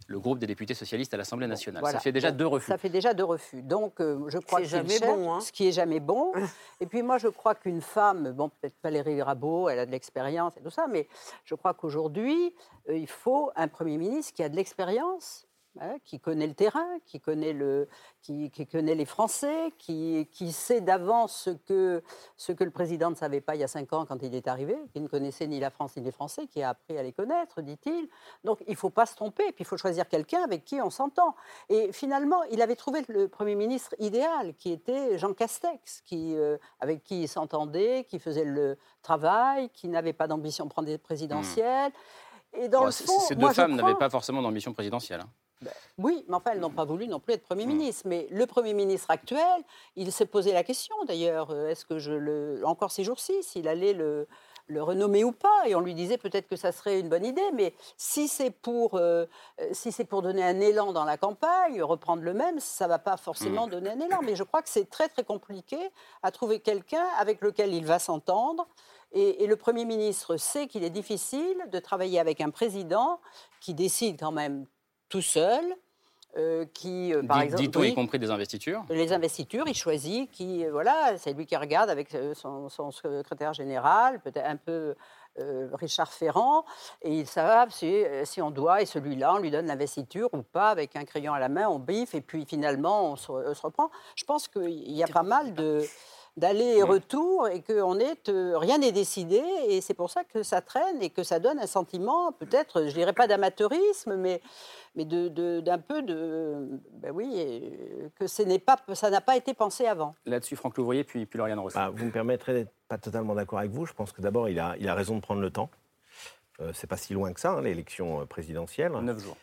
le groupe des députés socialistes à l'Assemblée nationale. Ça fait déjà deux refus. Ça fait déjà deux refus. Donc, euh, je crois que jamais bon, hein. ce qui est jamais bon. et puis moi, je crois qu'une femme, bon, peut-être Valérie Rabault, elle a de l'expérience et tout ça, mais je crois qu'aujourd'hui, euh, il faut un Premier ministre qui a de l'expérience, Hein, qui connaît le terrain, qui connaît, le, qui, connaît les Français, qui, qui sait d'avance ce que, ce que le président ne savait pas il y a cinq ans quand il est arrivé, qui ne connaissait ni la France ni les Français, qui a appris à les connaître, dit-il. Donc il ne faut pas se tromper, puis il faut choisir quelqu'un avec qui on s'entend. Et finalement, il avait trouvé le Premier ministre idéal, qui était Jean Castex, qui, euh, avec qui il s'entendait, qui faisait le travail, qui n'avait pas d'ambition présidentielle. Mmh. Et dans le fond, ces deux femmes n'avaient pas forcément d'ambition présidentielle. Hein. Ben, oui, mais enfin, elles n'ont pas voulu non plus être Premier hmm. ministre. Mais le Premier ministre actuel, il s'est posé la question d'ailleurs, euh, est-ce que je le. Encore ces jours-ci, s'il allait le, le renommer ou pas? Et on lui disait peut-être que ça serait une bonne idée, mais si c'est pour, euh, si c'est pour donner un élan dans la campagne, reprendre le même, ça ne va pas forcément hmm. donner un élan. Mais je crois que c'est très très compliqué à trouver quelqu'un avec lequel il va s'entendre. Et, et, le Premier ministre sait qu'il est difficile de travailler avec un président qui décide quand même tout seul. Euh, qui, euh, par exemple, dit y compris des investitures. Les investitures, il choisit qui, euh, voilà, c'est lui qui regarde avec son, secrétaire général, peut-être un peu Richard Ferrand, et ils savent si, si on doit, et celui-là, on lui donne l'investiture ou pas, avec un crayon à la main, on biffe, et puis finalement, on se, on se reprend. Je pense qu'il y a pas mal de d'aller et retour et qu'on est euh, rien n'est décidé et c'est pour ça que ça traîne et que ça donne un sentiment peut-être je dirais pas d'amateurisme mais mais de, d'un peu de ben oui euh, que ce n'est pas ça n'a pas été pensé avant. Là-dessus Franck Louvrier puis puis Lauriane Rossi. Bah, vous me permettrez d'être pas totalement d'accord avec vous, je pense que d'abord il a il a raison de prendre le temps. Euh, c'est pas si loin que ça hein, l'élection euh, présidentielle. Neuf jours.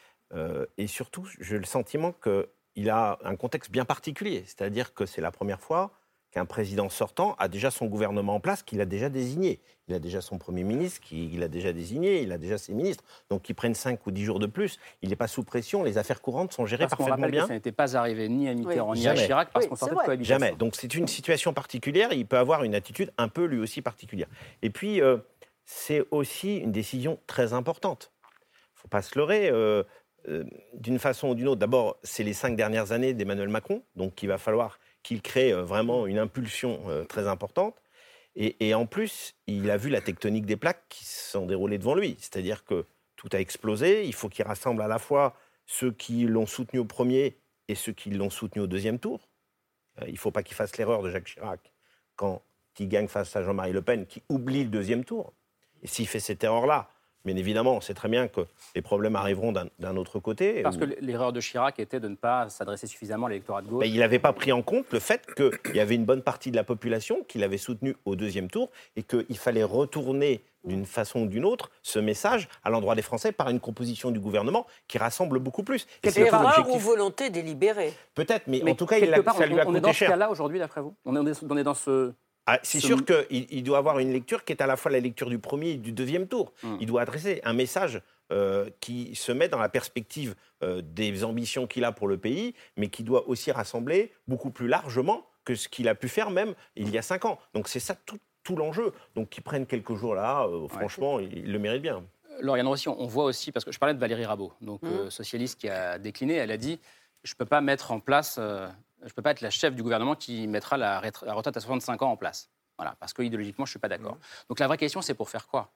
et surtout, j'ai le sentiment qu'il a un contexte bien particulier, c'est-à-dire que c'est la première fois qu'un président sortant a déjà son gouvernement en place, qu'il a déjà désigné. Il a déjà son Premier ministre, qu'il a déjà désigné, il a déjà ses ministres. Donc qu'ils prennent 5 ou 10 jours de plus, il n'est pas sous pression, les affaires courantes sont gérées Parce parfaitement bien. Que ça n'était pas arrivé ni à Mitterrand ni à Chirac parce qu'on sortait de cohabitation. Jamais. Donc c'est une situation particulière, il peut avoir une attitude un peu lui aussi particulière. Et puis, euh, c'est aussi une décision très importante. Il ne faut pas se leurrer. Euh, euh, d'une façon ou d'une autre, d'abord, c'est les cinq dernières années d'Emmanuel Macron, donc il va falloir qu'il crée euh, vraiment une impulsion euh, très importante. Et, en plus, il a vu la tectonique des plaques qui sont déroulées devant lui. C'est-à-dire que tout a explosé. Il faut qu'il rassemble à la fois ceux qui l'ont soutenu au premier et ceux qui l'ont soutenu au deuxième tour. il ne faut pas qu'il fasse l'erreur de Jacques Chirac quand il gagne face à Jean-Marie Le Pen, qui oublie le deuxième tour. Et s'il fait cette erreur-là, Bien évidemment, on sait très bien que les problèmes arriveront d'un autre côté. Parce que l'erreur de Chirac était de ne pas s'adresser suffisamment à l'électorat de gauche. Ben, il n'avait pas pris en compte le fait qu'il y avait une bonne partie de la population qui l'avait soutenu au deuxième tour et qu'il fallait retourner d'une façon ou d'une autre ce message à l'endroit des Français par une composition du gouvernement qui rassemble beaucoup plus. C'est erreur ou volonté délibérée Peut-être, mais, en tout cas, il a, ça lui a on, coûté est dans cher. ce cas-là aujourd'hui, d'après vous? On est dans ce ah, c'est sûr qu'il il doit avoir une lecture qui est à la fois la lecture du premier et du deuxième tour. Hmm. Il doit adresser un message euh, qui se met dans la perspective euh, des ambitions qu'il a pour le pays, mais qui doit aussi rassembler beaucoup plus largement que ce qu'il a pu faire même il y a cinq ans. Donc c'est ça tout, l'enjeu. Donc qu'il prenne quelques jours là, euh, franchement, il, le mérite bien. Lauriane Rossi, on voit aussi, parce que je parlais de Valérie Rabault, donc hmm. socialiste qui a décliné, elle a dit je ne peux pas mettre en place je ne peux pas être la chef du gouvernement qui mettra la, retraite à 65 ans en place. Voilà, parce que idéologiquement, je ne suis pas d'accord. Mmh. Donc la vraie question, c'est pour faire quoi?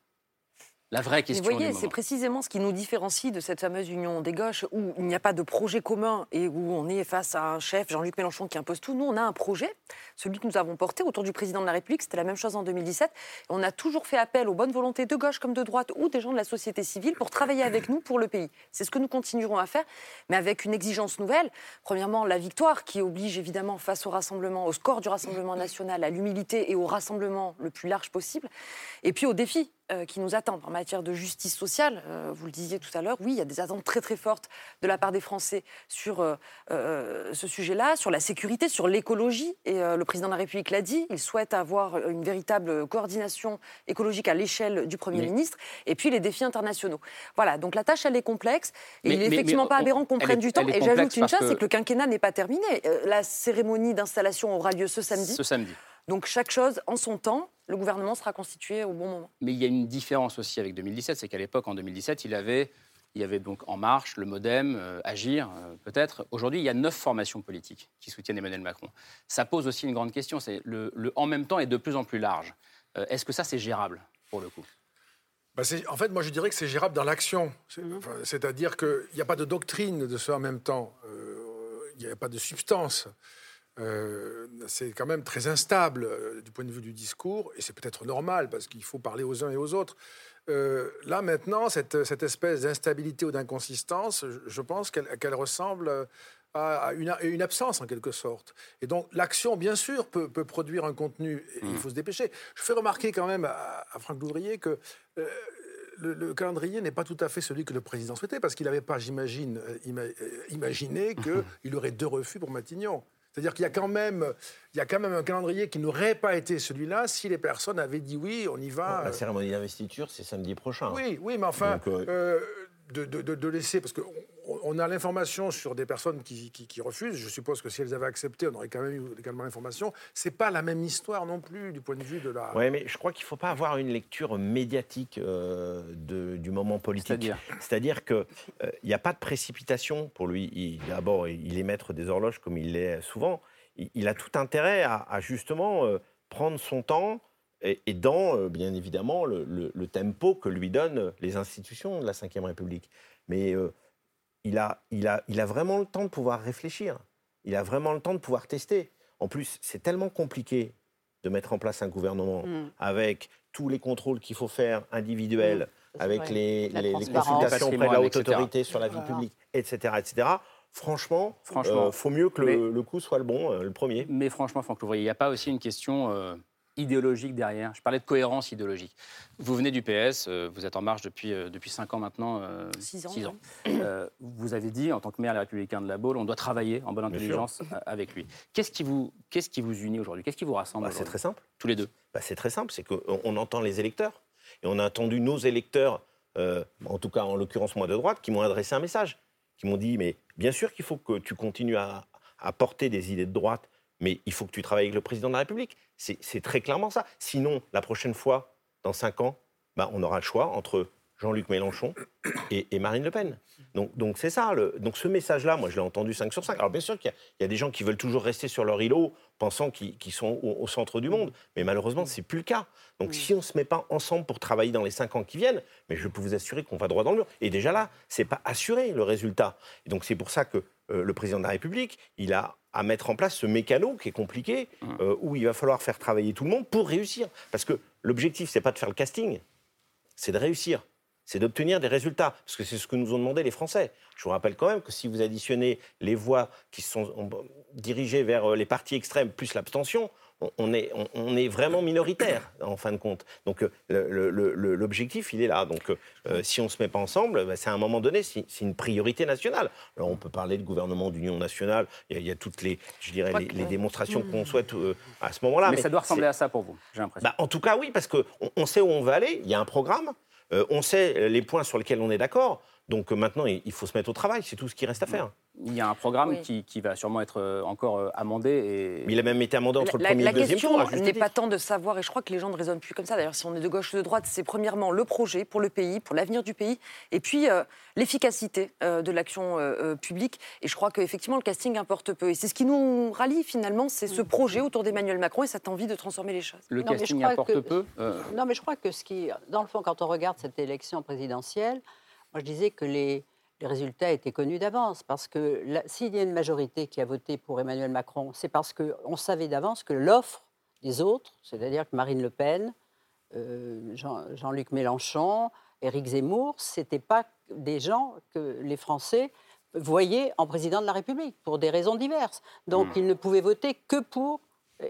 La vraie question. vous voyez, c'est précisément ce qui nous différencie de cette fameuse union des gauches où il n'y a pas de projet commun et où on est face à un chef, Jean-Luc Mélenchon, qui impose tout. Nous, on a un projet, celui que nous avons porté autour du président de la République. C'était la même chose en 2017. On a toujours fait appel aux bonnes volontés de gauche comme de droite ou des gens de la société civile pour travailler avec nous pour le pays. C'est ce que nous continuerons à faire, mais avec une exigence nouvelle. Premièrement, la victoire qui oblige évidemment face au rassemblement, au score du Rassemblement national, à l'humilité et au rassemblement le plus large possible. Et puis au défi euh, qui nous attendent en matière de justice sociale. Euh, vous le disiez tout à l'heure, oui, il y a des attentes très très fortes de la part des Français sur euh, ce sujet-là, sur la sécurité, sur l'écologie. Et le président de la République l'a dit, il souhaite avoir une véritable coordination écologique à l'échelle du Premier ministre. Et puis les défis internationaux. Voilà, donc la tâche, elle est complexe. Et il n'est effectivement pas aberrant qu'on prenne du temps. Et j'ajoute une chose, c'est que le quinquennat n'est pas terminé. la cérémonie d'installation aura lieu ce samedi. Ce samedi. Donc chaque chose en son temps, le gouvernement sera constitué au bon moment. Mais il y a une différence aussi avec 2017, c'est qu'à l'époque, en 2017, il, avait, il y avait donc En Marche, le Modem, euh, Agir, euh, peut-être. Aujourd'hui, il y a neuf formations politiques qui soutiennent Emmanuel Macron. Ça pose aussi une grande question, c'est le, le, en même temps est de plus en plus large. Euh, est-ce que ça, c'est gérable, pour le coup? Bah en fait, moi, je dirais que c'est gérable dans l'action. C'est-à-dire qu'il n'y a pas de doctrine de ce en même temps. Il n'y a pas de substance. Euh, c'est quand même très instable euh, du point de vue du discours, et c'est peut-être normal parce qu'il faut parler aux uns et aux autres. Euh, là maintenant, cette, cette espèce d'instabilité ou d'inconsistance, je, pense qu'elle ressemble à une, une, absence en quelque sorte. Et donc l'action, bien sûr, peut, peut, produire un contenu, et il mmh. faut se dépêcher. Je fais remarquer quand même à, Franck Louvrier que... le, calendrier n'est pas tout à fait celui que le président souhaitait, parce qu'il n'avait pas, j'imagine, imaginé qu'il aurait deux refus pour Matignon. C'est-à-dire qu'il y a quand même, il y a quand même un calendrier qui n'aurait pas été celui-là si les personnes avaient dit oui, on y va. La cérémonie d'investiture, c'est samedi prochain. Oui, oui, mais enfin, euh, euh, de, de, laisser, parce qu'on a l'information sur des personnes qui, qui, refusent. Je suppose que si elles avaient accepté, on aurait quand même eu également l'information. C'est pas la même histoire non plus du point de vue de la. Oui, mais je crois qu'il ne faut pas avoir une lecture médiatique euh, de, du moment politique. C'est-à-dire qu'il n'y a pas de précipitation pour lui. D'abord, il est maître des horloges comme il l'est souvent. Il, a tout intérêt à, justement euh, prendre son temps et, dans, euh, bien évidemment, le, tempo que lui donnent les institutions de la Ve République. Mais euh, il, a, il, a, il a vraiment le temps de pouvoir réfléchir. Il a vraiment le temps de pouvoir tester. En plus, c'est tellement compliqué de mettre en place un gouvernement mm. avec tous les contrôles qu'il faut faire individuels, mm. avec les, les, consultations auprès de la haute autorité sur la vie publique, etc., etc. Franchement, il euh, faut mieux que le, coup soit le bon, le premier. Mais franchement, Franck Louvrier, il n'y a pas aussi une question idéologique derrière Je parlais de cohérence idéologique. Vous venez du PS, euh, vous êtes en marche depuis, euh, depuis 5 ans maintenant. 6 ans. Six ans. vous avez dit, en tant que maire Les Républicains de la Baule, on doit travailler en bonne intelligence avec lui. Qu'est-ce qui vous, qu'est-ce qui vous unit aujourd'hui? Qu'est-ce qui vous rassemble bah, C'est très simple. Tous les deux bah, C'est très simple, c'est qu'on entend les électeurs. Et on a entendu nos électeurs, en tout cas en l'occurrence moi de droite, qui m'ont adressé un message, qui m'ont dit, mais bien sûr qu'il faut que tu continues à, à porter des idées de droite, mais il faut que tu travailles avec le président de la République. C'est très clairement ça. Sinon, la prochaine fois, dans cinq ans, bah, on aura le choix entre Jean-Luc Mélenchon et, Marine Le Pen. Donc c'est ça. donc ce message-là, moi je l'ai entendu 5 sur 5. Alors bien sûr qu'il y, a des gens qui veulent toujours rester sur leur îlot, pensant qu'ils sont au, centre du monde. Mais malheureusement, ce n'est plus le cas. Donc si on ne se met pas ensemble pour travailler dans les 5 ans qui viennent, mais je peux vous assurer qu'on va droit dans le mur. Et déjà là, ce n'est pas assuré le résultat. Et donc c'est pour ça que euh, le président de la République, il a à mettre en place ce mécano qui est compliqué, mmh. euh, où il va falloir faire travailler tout le monde pour réussir. Parce que l'objectif, c'est pas de faire le casting, c'est de réussir c'est d'obtenir des résultats, parce que c'est ce que nous ont demandé les Français. Je vous rappelle quand même que si vous additionnez les voix qui sont dirigées vers euh, les partis extrêmes plus l'abstention, on est, on est, vraiment minoritaire en fin de compte. Donc euh, l'objectif, il est là. Donc euh, si on ne se met pas ensemble, bah, c'est à un moment donné, c'est une priorité nationale. Alors on peut parler de gouvernement d'union nationale, il y, a, toutes les, je dirais, les, démonstrations qu'on souhaite à ce moment-là. Mais, ça doit ressembler à ça pour vous, j'ai l'impression. Bah, en tout cas, oui, parce qu'on on sait où on va aller, il y a un programme. Euh, on sait les points sur lesquels on est d'accord. Donc euh, maintenant, il faut se mettre au travail, c'est tout ce qui reste à faire. Il y a un programme qui, va sûrement être euh, encore amendé. Et... Mais il a même été amendé entre le premier et le deuxième tour. La question n'est pas tant de savoir, et je crois que les gens ne raisonnent plus comme ça. D'ailleurs, si on est de gauche ou de droite, c'est premièrement le projet pour le pays, pour l'avenir du pays, et puis l'efficacité de l'action publique. Et je crois qu'effectivement, le casting importe peu. Et c'est ce qui nous rallie finalement, c'est ce mm. projet autour d'Emmanuel Macron et cette envie de transformer les choses. Le casting importe peu Non, mais je crois que ce qui, dans le fond, quand on regarde cette élection présidentielle, moi je disais que les, résultats étaient connus d'avance, parce que s'il y a une majorité qui a voté pour Emmanuel Macron, c'est parce qu'on savait d'avance que l'offre des autres, c'est-à-dire que Marine Le Pen, euh, Jean-Luc Mélenchon, Éric Zemmour, ce n'étaient pas des gens que les Français voyaient en président de la République, pour des raisons diverses. Donc hmm. ils ne pouvaient voter que pour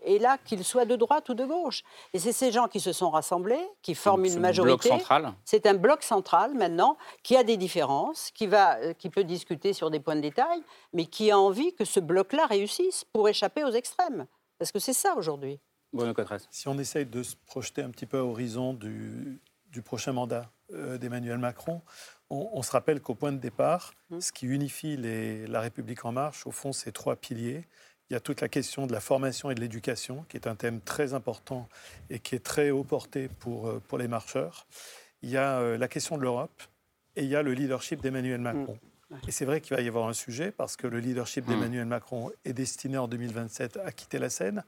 et là, qu'ils soient de droite ou de gauche. Et c'est ces gens qui se sont rassemblés, qui forment une majorité. C'est un bloc central maintenant qui a des différences, qui, va, euh, qui peut discuter sur des points de détail, mais qui a envie que ce bloc-là réussisse pour échapper aux extrêmes. Parce que c'est ça aujourd'hui. Si on essaye de se projeter un petit peu à l'horizon du, du, prochain mandat euh, d'Emmanuel Macron, on, se rappelle qu'au point de départ, mmh. ce qui unifie les, la République en marche, au fond, c'est trois piliers. Il y a toute la question de la formation et de l'éducation, qui est un thème très important et qui est très haut porté pour, euh, pour les marcheurs. Il y a euh, la question de l'Europe et il y a le leadership d'Emmanuel Macron. Mmh. Et c'est vrai qu'il va y avoir un sujet parce que le leadership mmh. d'Emmanuel Macron est destiné en 2027 à quitter la scène.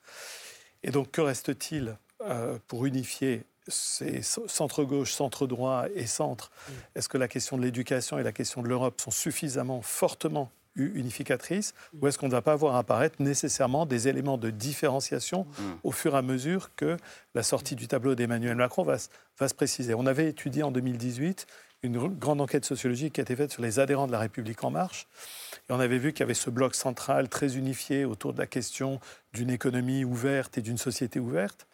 Et donc, que reste-t-il euh, pour unifier ces centre-gauche, centre-droit et centre? Mmh. Est-ce que la question de l'éducation et la question de l'Europe sont suffisamment fortement unificatrice ou est-ce qu'on ne va pas voir apparaître nécessairement des éléments de différenciation mm. au fur et à mesure que la sortie du tableau d'Emmanuel Macron va, va se préciser? On avait étudié en 2018 une grande enquête sociologique qui a été faite sur les adhérents de la République en marche. Et on avait vu qu'il y avait ce bloc central très unifié autour de la question d'une économie ouverte et d'une société ouverte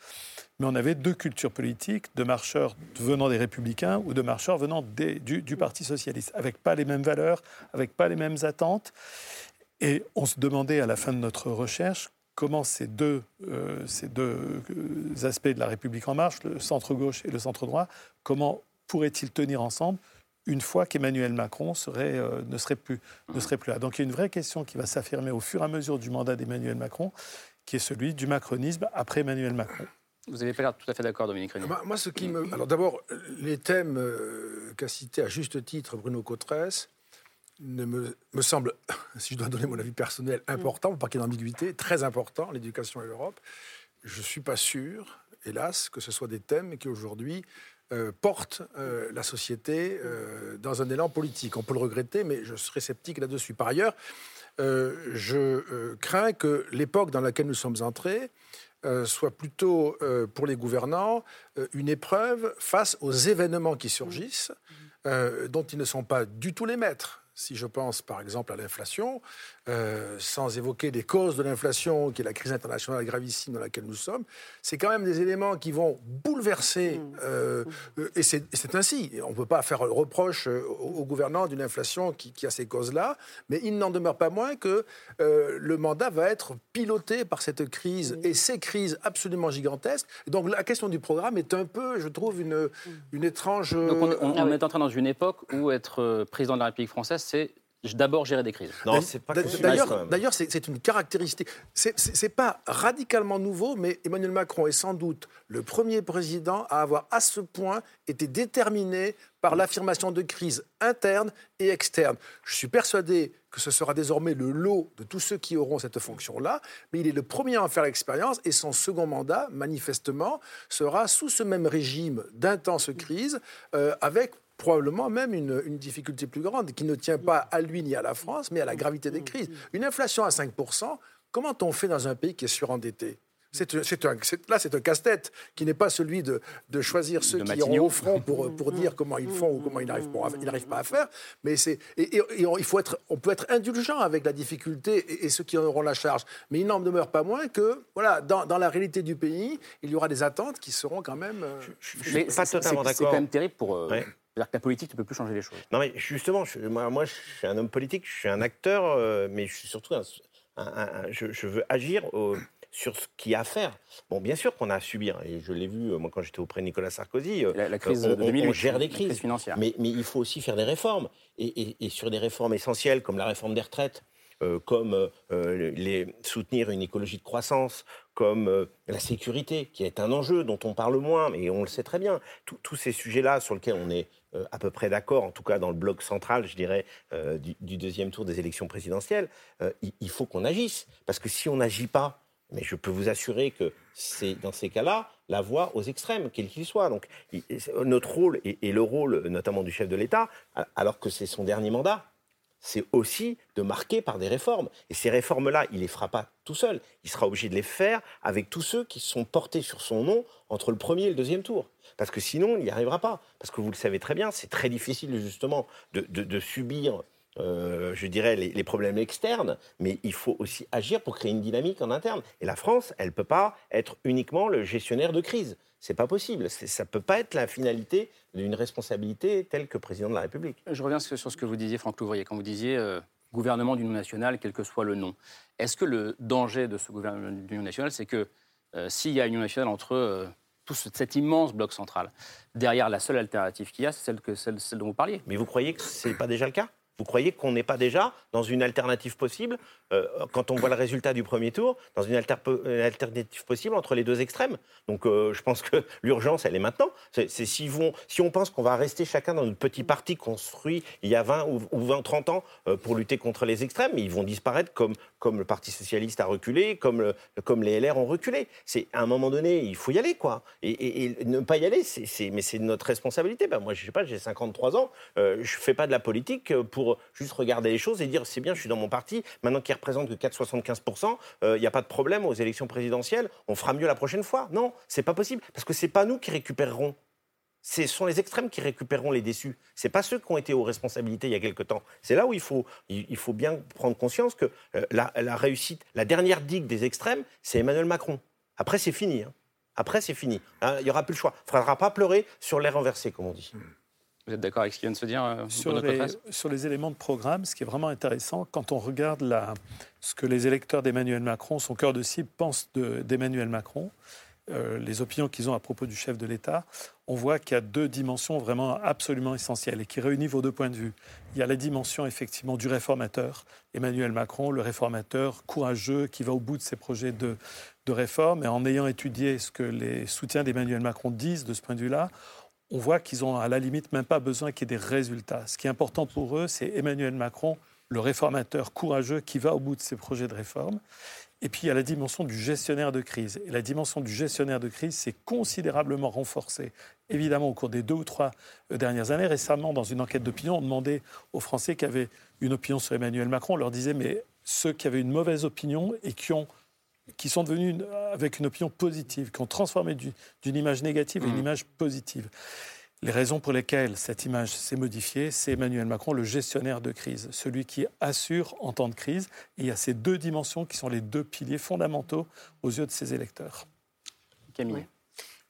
mais on avait deux cultures politiques, de marcheurs venant des Républicains ou de marcheurs venant du, Parti socialiste, avec pas les mêmes valeurs, avec pas les mêmes attentes. Et on se demandait à la fin de notre recherche comment ces deux, euh, euh, aspects de la République en marche, le centre-gauche et le centre-droit, comment pourraient-ils tenir ensemble une fois qu'Emmanuel Macron serait, euh, ne, serait plus, ne serait plus là? Donc il y a une vraie question qui va s'affirmer au fur et à mesure du mandat d'Emmanuel Macron, qui est celui du macronisme après Emmanuel Macron. Vous n'avez pas l'air tout à fait d'accord, Dominique Rémy. Moi, ce qui me. Alors, d'abord, les thèmes euh, qu'a cités à juste titre Bruno Cotresse ne me, me semblent, si je dois donner mon avis personnel, importants, pour pas qu'il y ait d'ambiguïté, très importants, l'éducation et l'Europe. Je ne suis pas sûr, hélas, que ce soit des thèmes qui aujourd'hui euh, portent euh, la société dans un élan politique. On peut le regretter, mais je serais sceptique là-dessus. Par ailleurs, je crains que l'époque dans laquelle nous sommes entrés euh, soit plutôt euh, pour les gouvernants euh, une épreuve face aux événements qui surgissent, dont ils ne sont pas du tout les maîtres. Si je pense par exemple à l'inflation, euh, sans évoquer les causes de l'inflation, qui est la crise internationale gravissime dans laquelle nous sommes, c'est quand même des éléments qui vont bouleverser, mmh. euh, et c'est ainsi. On ne peut pas faire le reproche aux, gouvernants d'une inflation qui, a ces causes-là, mais il n'en demeure pas moins que le mandat va être piloté par cette crise mmh. et ces crises absolument gigantesques. Donc la question du programme est un peu, je trouve, une, une étrange... Donc on, on, est entré dans une époque où être président de la République française, c'est d'abord gérer des crises. Non, c'est pas D'ailleurs, c'est une caractéristique. C'est pas radicalement nouveau, mais Emmanuel Macron est sans doute le premier président à avoir à ce point été déterminé par l'affirmation de crises internes et externes. Je suis persuadé que ce sera désormais le lot de tous ceux qui auront cette fonction-là, mais il est le premier à en faire l'expérience et son second mandat, manifestement, sera sous ce même régime d'intense crise, euh, avec probablement même une, difficulté plus grande qui ne tient pas à lui ni à la France, mais à la gravité des crises. Une inflation à 5%, comment on fait dans un pays qui est surendetté? C'est un, là, c'est un casse-tête qui n'est pas celui de, de choisir ceux qui ont au front pour, pour dire comment ils font ou comment ils n'arrivent pas, à faire. Mais c'est, et, il faut être, on peut être indulgent avec la difficulté et, ceux qui en auront la charge. Mais il n'en demeure pas moins que, voilà, dans, dans, la réalité du pays, il y aura des attentes qui seront quand même. Euh, je, suis pas totalement d'accord. C'est quand même terrible pour. Euh, c'est-à-dire que la politique ne peut plus changer les choses. Non, mais justement, moi, moi, je suis un homme politique, je suis un acteur, euh, mais je suis surtout un, je, veux agir sur ce qu'il y a à faire. Bon, bien sûr qu'on a à subir, et je l'ai vu, euh, moi, quand j'étais auprès de Nicolas Sarkozy, euh, la, crise de 2008, on, gère des crises. Crise financières. Mais, mais, il faut aussi faire des réformes. Et, et, sur des réformes essentielles, comme la réforme des retraites, comme les, soutenir une écologie de croissance, comme la sécurité, qui est un enjeu dont on parle moins, mais on le sait très bien. Tous ces sujets-là sur lesquels on est euh, à peu près d'accord, en tout cas dans le bloc central, je dirais, euh, du, deuxième tour des élections présidentielles, euh, il, faut qu'on agisse. Parce que si on n'agit pas, mais je peux vous assurer que c'est dans ces cas-là la voie aux extrêmes, quels qu'ils soient. Donc notre rôle et, le rôle notamment du chef de l'État, alors que c'est son dernier mandat, c'est aussi de marquer par des réformes. Et ces réformes-là, il ne les fera pas tout seul. Il sera obligé de les faire avec tous ceux qui sont portés sur son nom entre le premier et le deuxième tour. Parce que sinon, il n'y arrivera pas. Parce que vous le savez très bien, c'est très difficile justement de, subir, euh, je dirais, les, problèmes externes, mais il faut aussi agir pour créer une dynamique en interne. Et la France, elle ne peut pas être uniquement le gestionnaire de crise. C'est pas possible. Ça ne peut pas être la finalité d'une responsabilité telle que président de la République. Je reviens sur ce que vous disiez, Franck Louvrier, quand vous disiez euh, gouvernement d'union nationale, quel que soit le nom. Est-ce que le danger de ce gouvernement d'union nationale, c'est que euh, s'il y a une union nationale entre tout cet immense bloc central. Derrière, la seule alternative qu'il y a, c'est celle, que, celle, celle dont vous parliez? Mais vous croyez que ce n'est pas déjà le cas? Vous croyez qu'on n'est pas déjà dans une alternative possible, euh, quand on voit le résultat du premier tour, dans une, alternative possible entre les deux extrêmes? Donc euh, je pense que l'urgence, elle est maintenant. C'est si, on pense qu'on va rester chacun dans notre petit parti construit il y a 20 ou, 20 30 ans euh, pour lutter contre les extrêmes, ils vont disparaître comme, le Parti socialiste a reculé, comme, les LR ont reculé. C'est à un moment donné, il faut y aller, quoi. Et, ne pas y aller, c'est mais c'est notre responsabilité. Ben, moi, je sais pas, j'ai 53 ans, je fais pas de la politique pour juste regarder les choses et dire c'est bien, je suis dans mon parti, maintenant qu'il représente que 4,75%, il n'y a pas de problème aux élections présidentielles, on fera mieux la prochaine fois. Non, c'est pas possible, parce que c'est pas nous qui récupérerons. Ce sont les extrêmes qui récupéreront les déçus. Ce pas ceux qui ont été aux responsabilités il y a quelque temps. C'est là où il faut, il faut bien prendre conscience que euh, la, réussite, la dernière digue des extrêmes, c'est Emmanuel Macron. Après, c'est fini. Hein. Après, c'est fini. Hein, il n'y aura plus le choix. Il ne faudra pas pleurer sur l'air renversé, comme on dit. Vous êtes d'accord avec ce qui vient de se dire euh, sur, les, sur les éléments de programme, ce qui est vraiment intéressant, quand on regarde la, ce que les électeurs d'Emmanuel Macron, son cœur de cible, pensent d'Emmanuel Macron, euh, les opinions qu'ils ont à propos du chef de l'État, on voit qu'il y a deux dimensions vraiment absolument essentielles et qui réunissent vos deux points de vue. Il y a la dimension effectivement du réformateur, Emmanuel Macron, le réformateur courageux qui va au bout de ses projets de, de réforme. Et en ayant étudié ce que les soutiens d'Emmanuel Macron disent de ce point de vue-là, on voit qu'ils ont à la limite même pas besoin qu'il y ait des résultats. Ce qui est important pour eux, c'est Emmanuel Macron, le réformateur courageux qui va au bout de ses projets de réforme. Et puis il y a la dimension du gestionnaire de crise. Et la dimension du gestionnaire de crise s'est considérablement renforcée, évidemment, au cours des deux ou trois euh, dernières années. Récemment, dans une enquête d'opinion, on demandait aux Français qui avaient une opinion sur Emmanuel Macron, on leur disait, mais ceux qui avaient une mauvaise opinion et qui ont qui sont devenus avec une opinion positive, qui ont transformé d'une image négative en une mmh. image positive. Les raisons pour lesquelles cette image s'est modifiée, c'est Emmanuel Macron, le gestionnaire de crise, celui qui assure en temps de crise. Et il y a ces deux dimensions qui sont les deux piliers fondamentaux aux yeux de ses électeurs. Camille.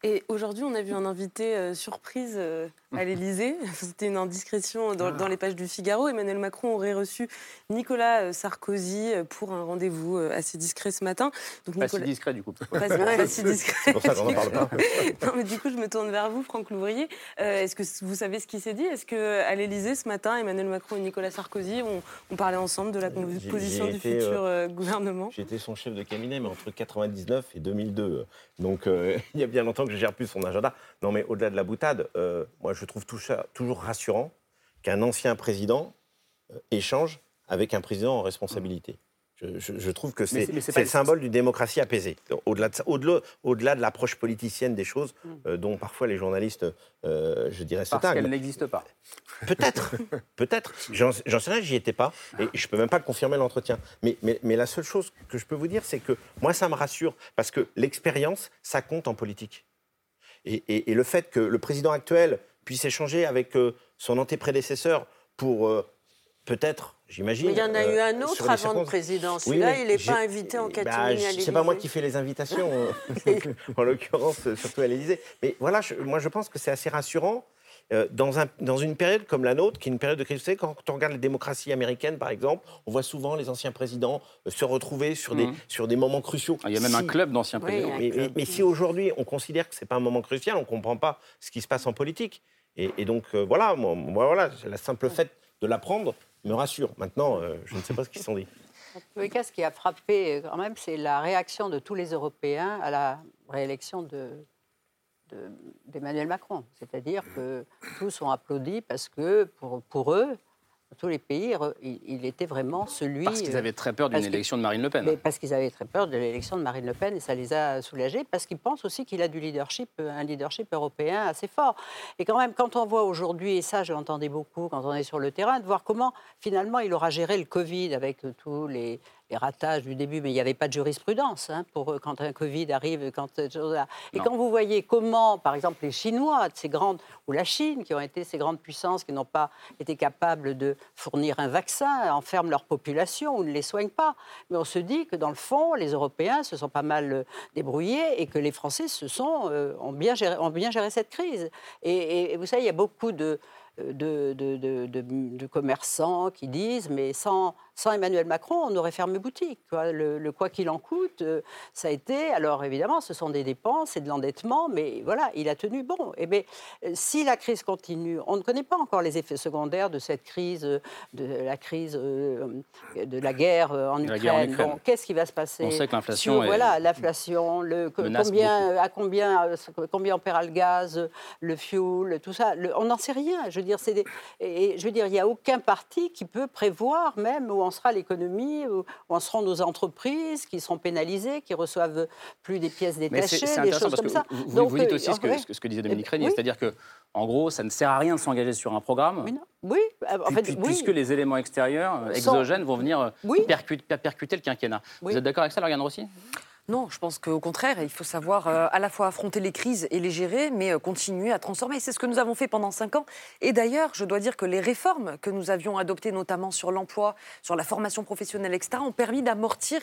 Et aujourd'hui, on a vu un invité euh, surprise euh, à l'Élysée. C'était une indiscrétion dans, dans, les pages du Figaro. Emmanuel Macron aurait reçu Nicolas euh, Sarkozy pour un rendez-vous assez discret ce matin. Donc, pas si discret, du coup. Pas, pas si discret. C'est pour ça qu'on en parle pas. non, mais du coup, je me tourne vers vous, Franck Louvrier. Est-ce que vous savez ce qui s'est dit? Est-ce qu'à l'Élysée, ce matin, Emmanuel Macron et Nicolas Sarkozy ont, parlé ensemble de la composition du été, futur gouvernement? J'étais son chef de cabinet, mais entre 99 et 2002. Donc, il y a bien longtemps que je gère plus son agenda. Non, mais au-delà de la boutade, euh, moi, je trouve tout ça toujours rassurant qu'un ancien président euh, échange avec un président en responsabilité. Je, je, je trouve que c'est le symbole d'une démocratie apaisée. Au-delà de, au -delà, au -delà de l'approche politicienne des choses, mm. euh, dont parfois les journalistes, euh, je dirais, Parce qu'elle n'existe pas. Peut-être, peut-être. J'en sais rien, j'y étais pas. Et je peux même pas confirmer l'entretien. Mais, mais, mais, la seule chose que je peux vous dire, c'est que moi, ça me rassure. Parce que l'expérience, ça compte en politique. Et, et, et, le fait que le président actuel puisse échanger avec euh, son antéprédécesseur pour euh, peut-être, j'imagine. Il y en a eu un autre avant le président. Celui-là, oui, il n'est pas invité en catimini bah, à l'Élysée. C'est pas moi qui fais les invitations, en l'occurrence, surtout à l'Élysée. Mais voilà, je, moi je pense que c'est assez rassurant. Euh, dans, un, dans, une période comme la nôtre, qui est une période de crise, vous savez, quand on regarde les démocraties américaines, par exemple, on voit souvent les anciens présidents euh, se retrouver sur, des, mmh. sur des moments cruciaux. Ah, il y a même si, un club d'anciens présidents. Oui, mais, mais, mais, si aujourd'hui on considère que ce n'est pas un moment crucial, on ne comprend pas ce qui se passe en politique. Et, et donc euh, voilà, moi, moi, voilà, la simple fait de l'apprendre me rassure. Maintenant, euh, je ne sais pas ce qu'ils se sont dit. Les cas, ce qui a frappé quand même, c'est la réaction de tous les Européens à la réélection de, d'Emmanuel Macron. C'est-à-dire que tous ont applaudi parce que pour, pour eux, tous les pays, il, était vraiment celui. Parce qu'ils avaient très peur d'une élection de Marine Le Pen. Mais parce qu'ils avaient très peur de l'élection de Marine Le Pen et ça les a soulagés parce qu'ils pensent aussi qu'il a du leadership, un leadership européen assez fort. Et quand même, quand on voit aujourd'hui, et ça je l'entendais beaucoup quand on est sur le terrain, de voir comment finalement il aura géré le Covid avec tous les, les ratages du début, mais il n'y avait pas de jurisprudence hein, pour quand un Covid arrive. Quand, et quand vous voyez comment, par exemple, les Chinois, ces grandes, ou la Chine, qui ont été ces grandes puissances qui n'ont pas été capables de fournir un vaccin, enferment leur population ou ne les soignent pas. Mais on se dit que dans le fond, les Européens se sont pas mal débrouillés et que les Français se sont, euh, ont, bien géré, ont bien géré cette crise. Et, et, et vous savez, il y a beaucoup de de, de, de, de, commerçants qui disent mais sans, sans Emmanuel Macron, on aurait fermé boutique. Quoi. Le, le, quoi qu'il en coûte, euh, ça a été. Alors évidemment, ce sont des dépenses et de l'endettement, mais voilà, il a tenu bon. Et bien, si la crise continue, on ne connaît pas encore les effets secondaires de cette crise, de la crise euh, de la guerre en Ukraine. Guerre en Ukraine. Bon, Qu'est-ce qui va se passer On sait que l'inflation. Voilà, l'inflation, le, combien, à combien, combien on paiera le gaz, le fuel, tout ça. Le, on n'en sait rien. Je veux dire, des, et, je veux dire, il n'y a aucun parti qui peut prévoir même où en sera l'économie, où, en seront nos entreprises qui seront pénalisées, qui reçoivent plus des pièces détachées, des choses comme ça. Vous, Donc, vous dites aussi euh, ce, que, ce, que, disait Dominique Régnier, oui. c'est-à-dire que en gros, ça ne sert à rien de s'engager sur un programme. Oui, oui. en fait, oui. puisque les éléments extérieurs, exogènes, vont venir oui. percuter, percuter, le quinquennat. Vous êtes d'accord avec ça, Lauriane Rossi? Non, je pense qu'au contraire, il faut savoir euh, à la fois affronter les crises et les gérer, mais euh, continuer à transformer. C'est ce que nous avons fait pendant cinq ans. Et d'ailleurs, je dois dire que les réformes que nous avions adoptées, notamment sur l'emploi, sur la formation professionnelle, etc., ont permis d'amortir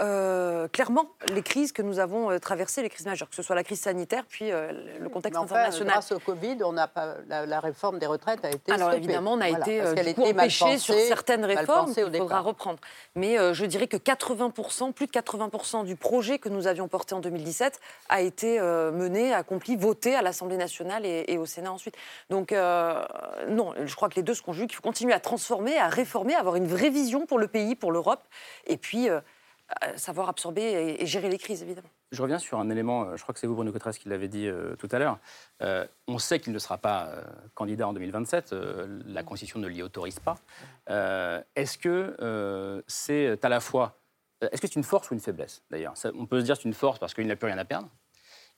euh, clairement les crises que nous avons euh, traversées, les crises majeures, que ce soit la crise sanitaire, puis euh, le contexte enfin, international. Grâce au Covid, on a pas, la, la, réforme des retraites a été Alors stoppée. évidemment, on a voilà, été empêché sur certaines réformes qu'il faudra reprendre. Mais euh, je dirais que 80%, plus de 80% du projet que nous avions porté en 2017 a été mené, accompli, voté à l'Assemblée nationale et, et, au Sénat ensuite. Donc non, je crois que les deux se conjuguent. Il faut continuer à transformer, à réformer, à avoir une vraie vision pour le pays, pour l'Europe. Et puis savoir absorber et, gérer les crises, évidemment. Je reviens sur un élément, je crois que c'est vous, Bruno Cotres, qui l'avez dit euh, tout à l'heure. Euh, on sait qu'il ne sera pas euh, candidat en 2027, la Constitution ne l'y autorise pas. Est-ce que c'est à la fois. Est-ce que c'est une force ou une faiblesse, d'ailleurs? On peut se dire que c'est une force parce qu'il n'a plus rien à perdre.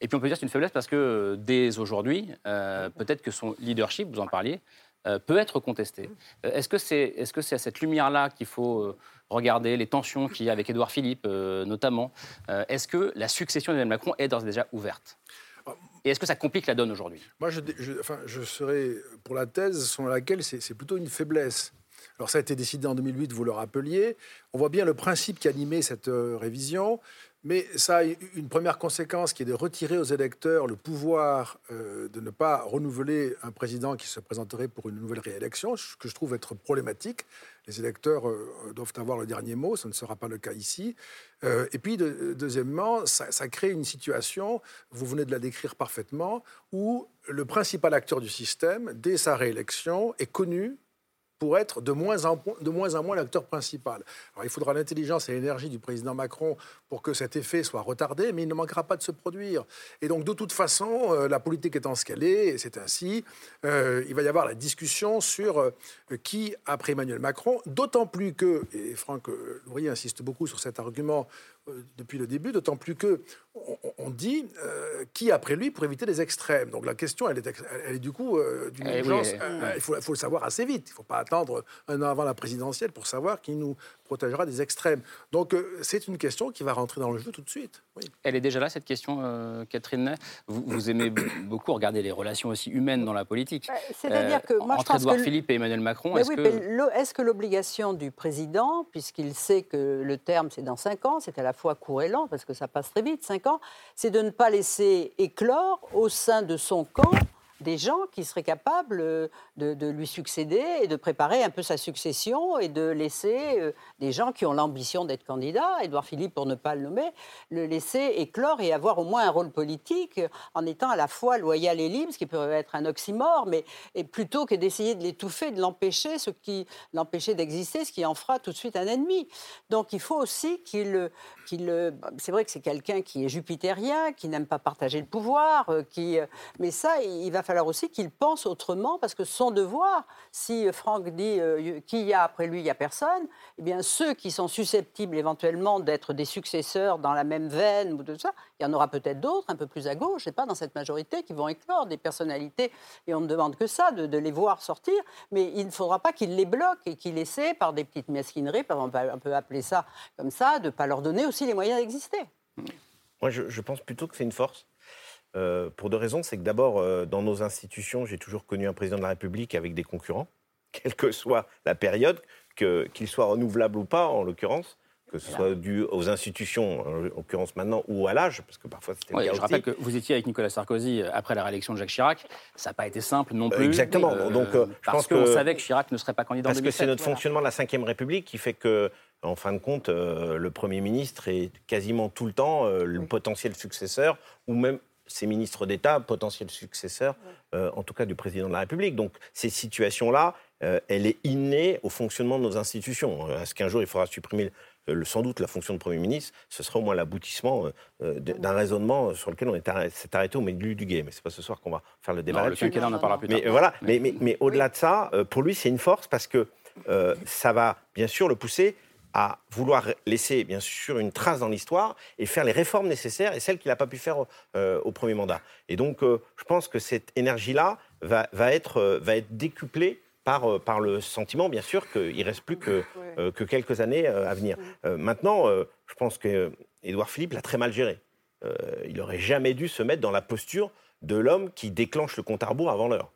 Et puis on peut dire que c'est une faiblesse parce que dès aujourd'hui, peut-être que son leadership, vous en parliez, peut être contesté. Est-ce que c'est est -ce c'est à cette lumière-là qu'il faut regarder les tensions qu'il y a avec Édouard Philippe, euh, notamment. Euh, Est-ce que la succession d'Emmanuel Macron est d'ores et déjà ouverte? Et est-ce que ça complique la donne aujourd'hui? Moi, je, enfin, je serais pour la thèse selon laquelle c'est plutôt une faiblesse. Alors ça a été décidé en 2008, vous le rappeliez. On voit bien le principe qui animait cette euh, révision. Mais ça a une première conséquence qui est de retirer aux électeurs le pouvoir euh, de ne pas renouveler un président qui se présenterait pour une nouvelle réélection, ce que je trouve être problématique. Les électeurs euh, doivent avoir le dernier mot, ce ne sera pas le cas ici. Euh, et puis, deuxièmement, ça, ça, crée une situation, vous venez de la décrire parfaitement, où le principal acteur du système, dès sa réélection, est connu pour être de moins en, moins, l'acteur principal. Alors, il faudra l'intelligence et l'énergie du président Macron pour que cet effet soit retardé, mais il ne manquera pas de se produire. Et donc, de toute façon, euh, la politique étant ce qu'elle est, et c'est ainsi, euh, il va y avoir la discussion sur euh, qui après Emmanuel Macron, d'autant plus que, et Franck insiste beaucoup sur cet argument depuis le début, d'autant plus que on, dit qui après lui pour éviter les extrêmes. Donc la question, elle est, elle est du coup d'une eh urgence. il, faut, il, faut, le savoir assez vite. Il ne faut pas attendre un an avant la présidentielle pour savoir qui nous protégera des extrêmes. Donc euh, c'est une question qui va rentrer dans le jeu tout de suite. Elle est déjà là, cette question, euh, Catherine vous, vous, aimez beaucoup regarder les relations aussi humaines dans la politique. Bah, c'est-à-dire que moi, entre Edouard Philippe et Emmanuel Macron, est-ce que... est que l'obligation du président, puisqu'il sait que le terme c'est dans 5 ans, c'est à la fois court et lent, parce que ça passe très vite, 5 ans, c'est de ne pas laisser éclore au sein de son camp des gens qui seraient capables euh, de, lui succéder et de préparer un peu sa succession et de laisser euh, des gens qui ont l'ambition d'être candidats, Édouard Philippe pour ne pas le nommer, le laisser éclore et avoir au moins un rôle politique en étant à la fois loyal et libre, ce qui peut être un oxymore, mais et plutôt que d'essayer de l'étouffer, de l'empêcher, ce qui l'empêcher d'exister, ce qui en fera tout de suite un ennemi. Donc il faut aussi qu'il qu'il c'est vrai que c'est quelqu'un qui est jupitérien, qui n'aime pas partager le pouvoir, euh, qui mais ça il va falloir aussi qu'il pense autrement, parce que son devoir, si Franck dit euh, qui y a après lui, il n'y a personne, eh bien ceux qui sont susceptibles éventuellement d'être des successeurs dans la même veine ou tout ça, il y en aura peut-être d'autres un peu plus à gauche, et pas dans cette majorité, qui vont éclore des personnalités, et on ne demande que ça, de, les voir sortir, mais il ne faudra pas qu'il les bloque et qu'il essaie, par des petites mesquineries, on peut appeler ça comme ça, de ne pas leur donner aussi les moyens d'exister. Moi, je pense plutôt que c'est une force. Euh, pour deux raisons. C'est que d'abord, euh, dans nos institutions, j'ai toujours connu un président de la République avec des concurrents, quelle que soit la période, qu'il soit renouvelable ou pas, en l'occurrence que ce soit dû aux institutions, en l'occurrence maintenant, ou à l'âge, parce que parfois c'était Je rappelle que vous étiez avec Nicolas Sarkozy euh, après la réélection de Jacques Chirac. Ça n'a pas été simple non plus. exactement. Donc, je parce qu'on savait que Chirac ne serait pas candidat parce en 2007. Parce que c'est notre fonctionnement de la Ve République qui fait que, en fin de compte, le Premier ministre est quasiment tout le temps le potentiel successeur, ou même ces ministres d'État, potentiels successeurs, euh, en tout cas du président de la République. Donc ces situations-là, euh, elle est innée au fonctionnement de nos institutions. Euh, est-ce qu'un jour il faudra supprimer le, sans doute la fonction de Premier ministre Ce sera au moins l'aboutissement d'un raisonnement sur lequel on s'est arrêté au milieu du game. Mais c'est pas ce soir qu'on va faire le débat. le quinquennat, on en parlera plus tard. Mais, voilà, mais, mais, mais au-delà de ça, pour lui, c'est une force parce que ça va bien sûr le pousser à vouloir laisser, bien sûr, une trace dans l'histoire et faire les réformes nécessaires et celles qu'il n'a pas pu faire euh, au premier mandat. Et donc, euh, je pense que cette énergie-là va, va, être, euh, va être décuplée par, par le sentiment, bien sûr, qu'il ne reste plus que, que quelques années à venir. maintenant, je pense qu'Édouard Philippe l'a très mal géré. il n'aurait jamais dû se mettre dans la posture de l'homme qui déclenche le compte à rebours avant l'heure.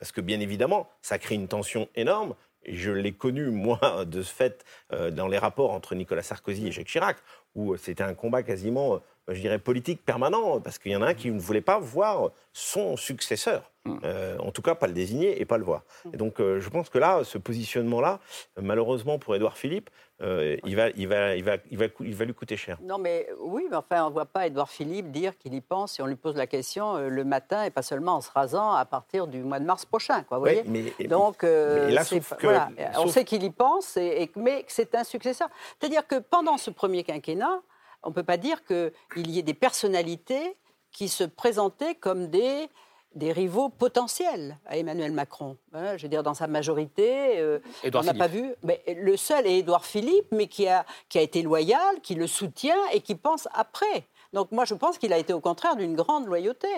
Parce que, bien évidemment, ça crée une tension énorme je l'ai connu, moi, de ce fait, euh, dans les rapports entre Nicolas Sarkozy et Jacques Chirac, où c'était un combat quasiment, euh, je dirais, politique permanent, parce qu'il y en a un qui ne voulait pas voir son successeur. Mm. Euh, en tout cas, pas le désigner et pas le voir. Mm. Et donc, je pense que là, ce positionnement-là, malheureusement pour Édouard Philippe, il, va, il, va, il, va, il, va, il va lui coûter cher. Non, mais oui, mais enfin, on ne voit pas Édouard Philippe dire qu'il y pense si on lui pose la question le matin et pas seulement en se rasant à partir du mois de mars prochain. Quoi, vous voyez mais, Donc, on sait qu'il y pense, et, mais que c'est un successeur. C'est-à-dire que pendant ce premier quinquennat, on ne peut pas dire qu'il y ait des personnalités qui se présentaient comme des, des rivaux potentiels à Emmanuel Macron. Hein, je veux dire, dans sa majorité, euh, on n'a pas vu. Mais le seul est Édouard Philippe, mais qui a, qui a été loyal, qui le soutient et qui pense après. Donc moi, je pense qu'il a été au contraire d'une grande loyauté.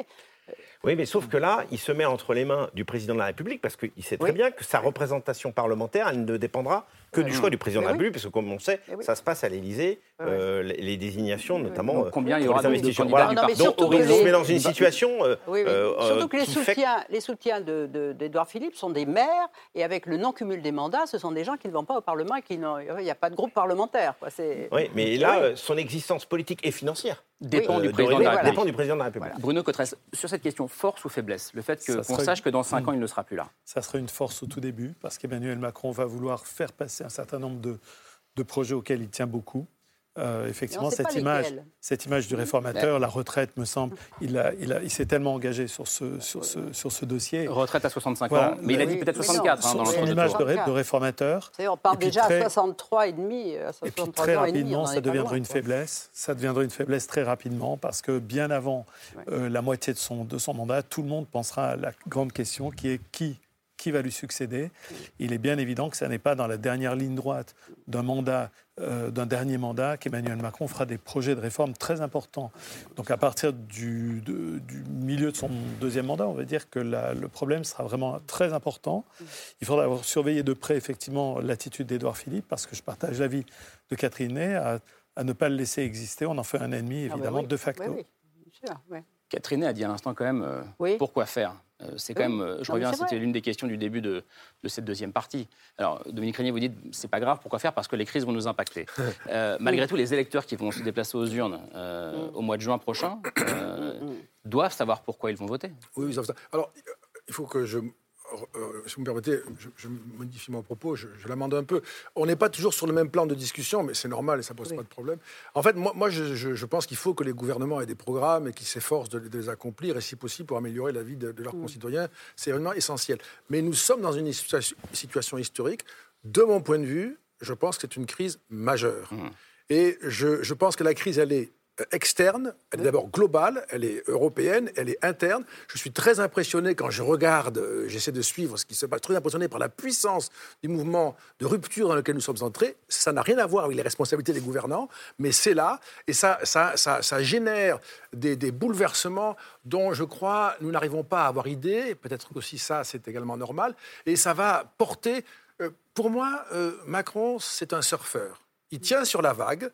Oui, mais sauf que là, il se met entre les mains du président de la République parce qu'il sait très bien que sa représentation parlementaire, elle ne dépendra que du choix du président de la République, parce que comme on sait, ça se passe à l'Élysée, euh, les, désignations notamment. Donc, combien il y aura de candidats voilà. Donc on se met dans une situation. surtout que les soutiens, les soutiens d'Edouard Philippe sont des maires, et avec le non-cumul des mandats, ce sont des gens qui ne vont pas au Parlement et qui il n'y a pas de groupe parlementaire. Quoi. Oui, mais là, son existence politique et financière dépend, du, président de la dépend du président de la République. Bruno Cotresse, sur cette question, force ou faiblesse Le fait qu'on sache que dans 5 ans, il ne sera plus là. Ça serait une force au tout début, parce qu'Emmanuel Macron va vouloir faire passer un certain nombre de, de projets auxquels il tient beaucoup. Euh, effectivement, cette image, cette image du réformateur, la retraite, me semble, il, a, il, a, il s'est tellement engagé sur ce, sur ce, sur ce dossier. Retraite à 65 ans, mais il a dit peut-être 64. Hein, dans son image de, de, réformateur. on part déjà à 63 et demi. et puis très rapidement, ça deviendrait une faiblesse. Ça deviendrait une faiblesse très rapidement parce que bien avant euh, la moitié de son, de son mandat, tout le monde pensera à la grande question qui est qui qui va lui succéder. Il est bien évident que ce n'est pas dans la dernière ligne droite d'un mandat, euh, d'un dernier mandat, qu'Emmanuel Macron fera des projets de réforme très importants. Donc à partir du, du milieu de son deuxième mandat, on va dire que le problème sera vraiment très important. Il faudra surveiller de près effectivement l'attitude d'Édouard Philippe, parce que je partage l'avis de Catherine Ney à, ne pas le laisser exister. On en fait un ennemi, ah, évidemment, de facto. Oui, oui. Catherine a dit à l'instant quand même euh, pourquoi faire? Euh, c'est quand même, euh, je reviens, c'était l'une des questions du début de, cette deuxième partie. Alors, Dominique Régnier, vous dites, c'est pas grave, pourquoi faire? Parce que les crises vont nous impacter. malgré tout, les électeurs qui vont se déplacer aux urnes mm. au mois de juin prochain mm, mm, doivent savoir pourquoi ils vont voter. Oui, oui, Alors, il faut que je euh, si vous me permettez, je, modifie mon propos, je, l'amende un peu. On n'est pas toujours sur le même plan de discussion, mais c'est normal et ça ne pose pas de problème. En fait, moi, moi je, pense qu'il faut que les gouvernements aient des programmes et qu'ils s'efforcent de, les accomplir, et si possible pour améliorer la vie de, leurs concitoyens. C'est vraiment essentiel. Mais nous sommes dans une situation historique. De mon point de vue, je pense que c'est une crise majeure. Mm. Et je, je pense que la crise, elle est externe, elle est d'abord globale, elle est européenne, elle est interne. Je suis très impressionné quand je regarde, euh, j'essaie de suivre ce qui se passe, très impressionné par la puissance du mouvement de rupture dans lequel nous sommes entrés. Ça n'a rien à voir avec les responsabilités des gouvernants, mais c'est là, et ça, ça, ça, génère des, bouleversements dont je crois nous n'arrivons pas à avoir idée. Peut-être aussi ça, c'est également normal. Et ça va porter. Euh, pour moi, euh, Macron, c'est un surfeur. Il tient sur la vague,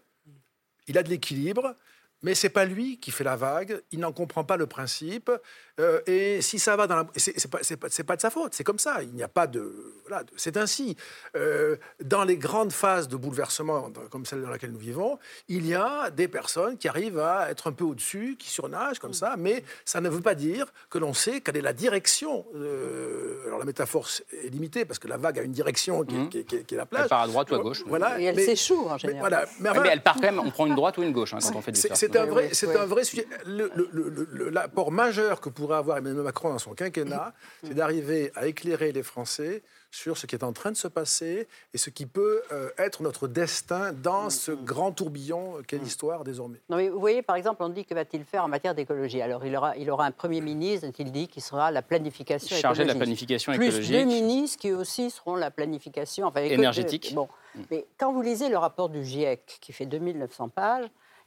il a de l'équilibre, mais c'est pas lui qui fait la vague, il n'en comprend pas le principe, euh, et si ça va dans la... C'est pas, pas, pas, de sa faute, c'est comme ça, il n'y a pas de... Voilà, c'est ainsi. Euh, dans les grandes phases de bouleversement, comme celle dans laquelle nous vivons, il y a des personnes qui arrivent à être un peu au-dessus, qui surnagent comme ça, mais ça ne veut pas dire que l'on sait quelle est la direction. Euh, alors la métaphore est limitée, parce que la vague a une direction qui, est, qui, est, la plage. Elle part à droite ou à gauche. Voilà, et elle s'échoue en général. Mais, voilà, mais, elle part quand même, on prend une droite ou une gauche hein, quand on fait du surf. C'est un, vrai, un vrai sujet. L'apport majeur que avoir Emmanuel Macron dans son quinquennat, c'est d'arriver à éclairer les Français sur ce qui est en train de se passer et ce qui peut euh, être notre destin dans ce grand tourbillon qu'est l'histoire désormais. Non, mais vous voyez, par exemple, on dit que va-t-il faire en matière d'écologie? Alors, il aura, il aura un Premier ministre, il dit, qui sera la planification Chargé de la planification écologique. Plus deux ministres qui aussi seront la planification... Enfin, énergétique. bon. Mm. Mais quand vous lisez le rapport du GIEC, qui fait 2900 pages,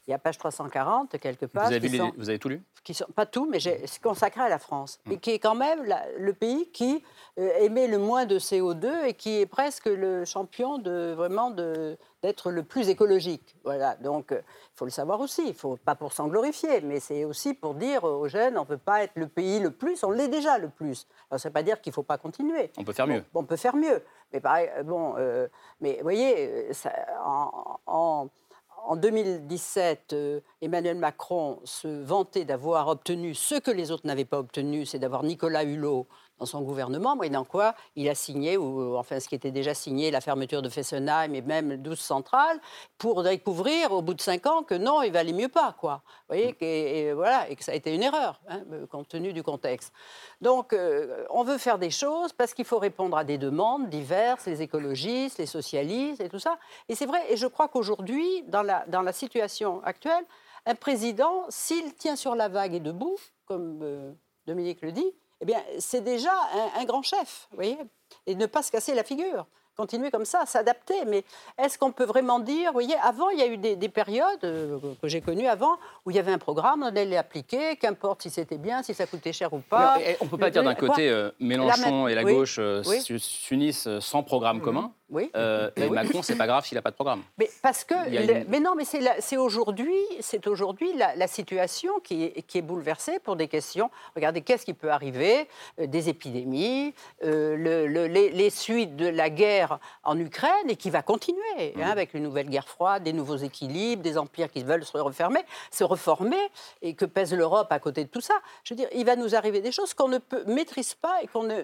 il y a page 340, quelques pages. Vous avez, vous avez tout lu? qui sont, Pas tout, mais c'est consacré à la France. Et qui est quand même le pays qui euh, émet le moins de CO2 et qui est presque le champion de vraiment d'être le plus écologique. Voilà. Donc, euh, il faut le savoir aussi. Il faut pas pour s'en glorifier, mais c'est aussi pour dire aux jeunes, on ne peut pas être le pays le plus. On l'est déjà le plus. Alors, ça ne veut pas dire qu'il ne faut pas continuer. On peut faire mieux. on peut faire mieux. Mais pareil, bon, euh, mais vous voyez, ça, en en 2017, euh, Emmanuel Macron se vantait d'avoir obtenu ce que les autres n'avaient pas obtenu, c'est d'avoir Nicolas Hulot dans son gouvernement, moyennant quoi il a signé, ou enfin ce qui était déjà signé, la fermeture de Fessenheim et même 12 centrales, pour découvrir au bout de 5 ans que non, il valait mieux pas, quoi. Vous voyez, et, voilà, et que ça a été une erreur, hein, compte tenu du contexte. Donc, euh, on veut faire des choses parce qu'il faut répondre à des demandes diverses, les écologistes, les socialistes et tout ça. Et c'est vrai, et je crois qu'aujourd'hui, dans la, dans la situation actuelle, un président, s'il tient sur la vague et debout, comme euh, Dominique le dit, eh bien, c'est déjà un, grand chef, vous voyez, et ne pas se casser la figure. Continuer comme ça, s'adapter. Mais est-ce qu'on peut vraiment dire, vous voyez, avant, il y a eu des, périodes euh, que j'ai connues avant, où il y avait un programme, on allait l'appliquer, qu'importe si c'était bien, si ça coûtait cher ou pas. on ne peut pas dire d'un côté, euh, Mélenchon et la gauche euh, s'unissent sans programme mhm. commun. Oui. Euh, mais Macron, c'est pas grave s'il n'a pas de programme. Mais parce que, mais non, mais c'est aujourd'hui, c'est aujourd'hui la, situation qui est, qui est, bouleversée pour des questions. Regardez, qu'est-ce qui peut arriver? Des épidémies, euh, le, les, suites de la guerre en Ukraine et qui va continuer hein, avec une nouvelle guerre froide, des nouveaux équilibres, des empires qui veulent se refermer, se reformer et que pèse l'Europe à côté de tout ça. Je veux dire, il va nous arriver des choses qu'on ne peut, maîtrise pas et qu'on ne,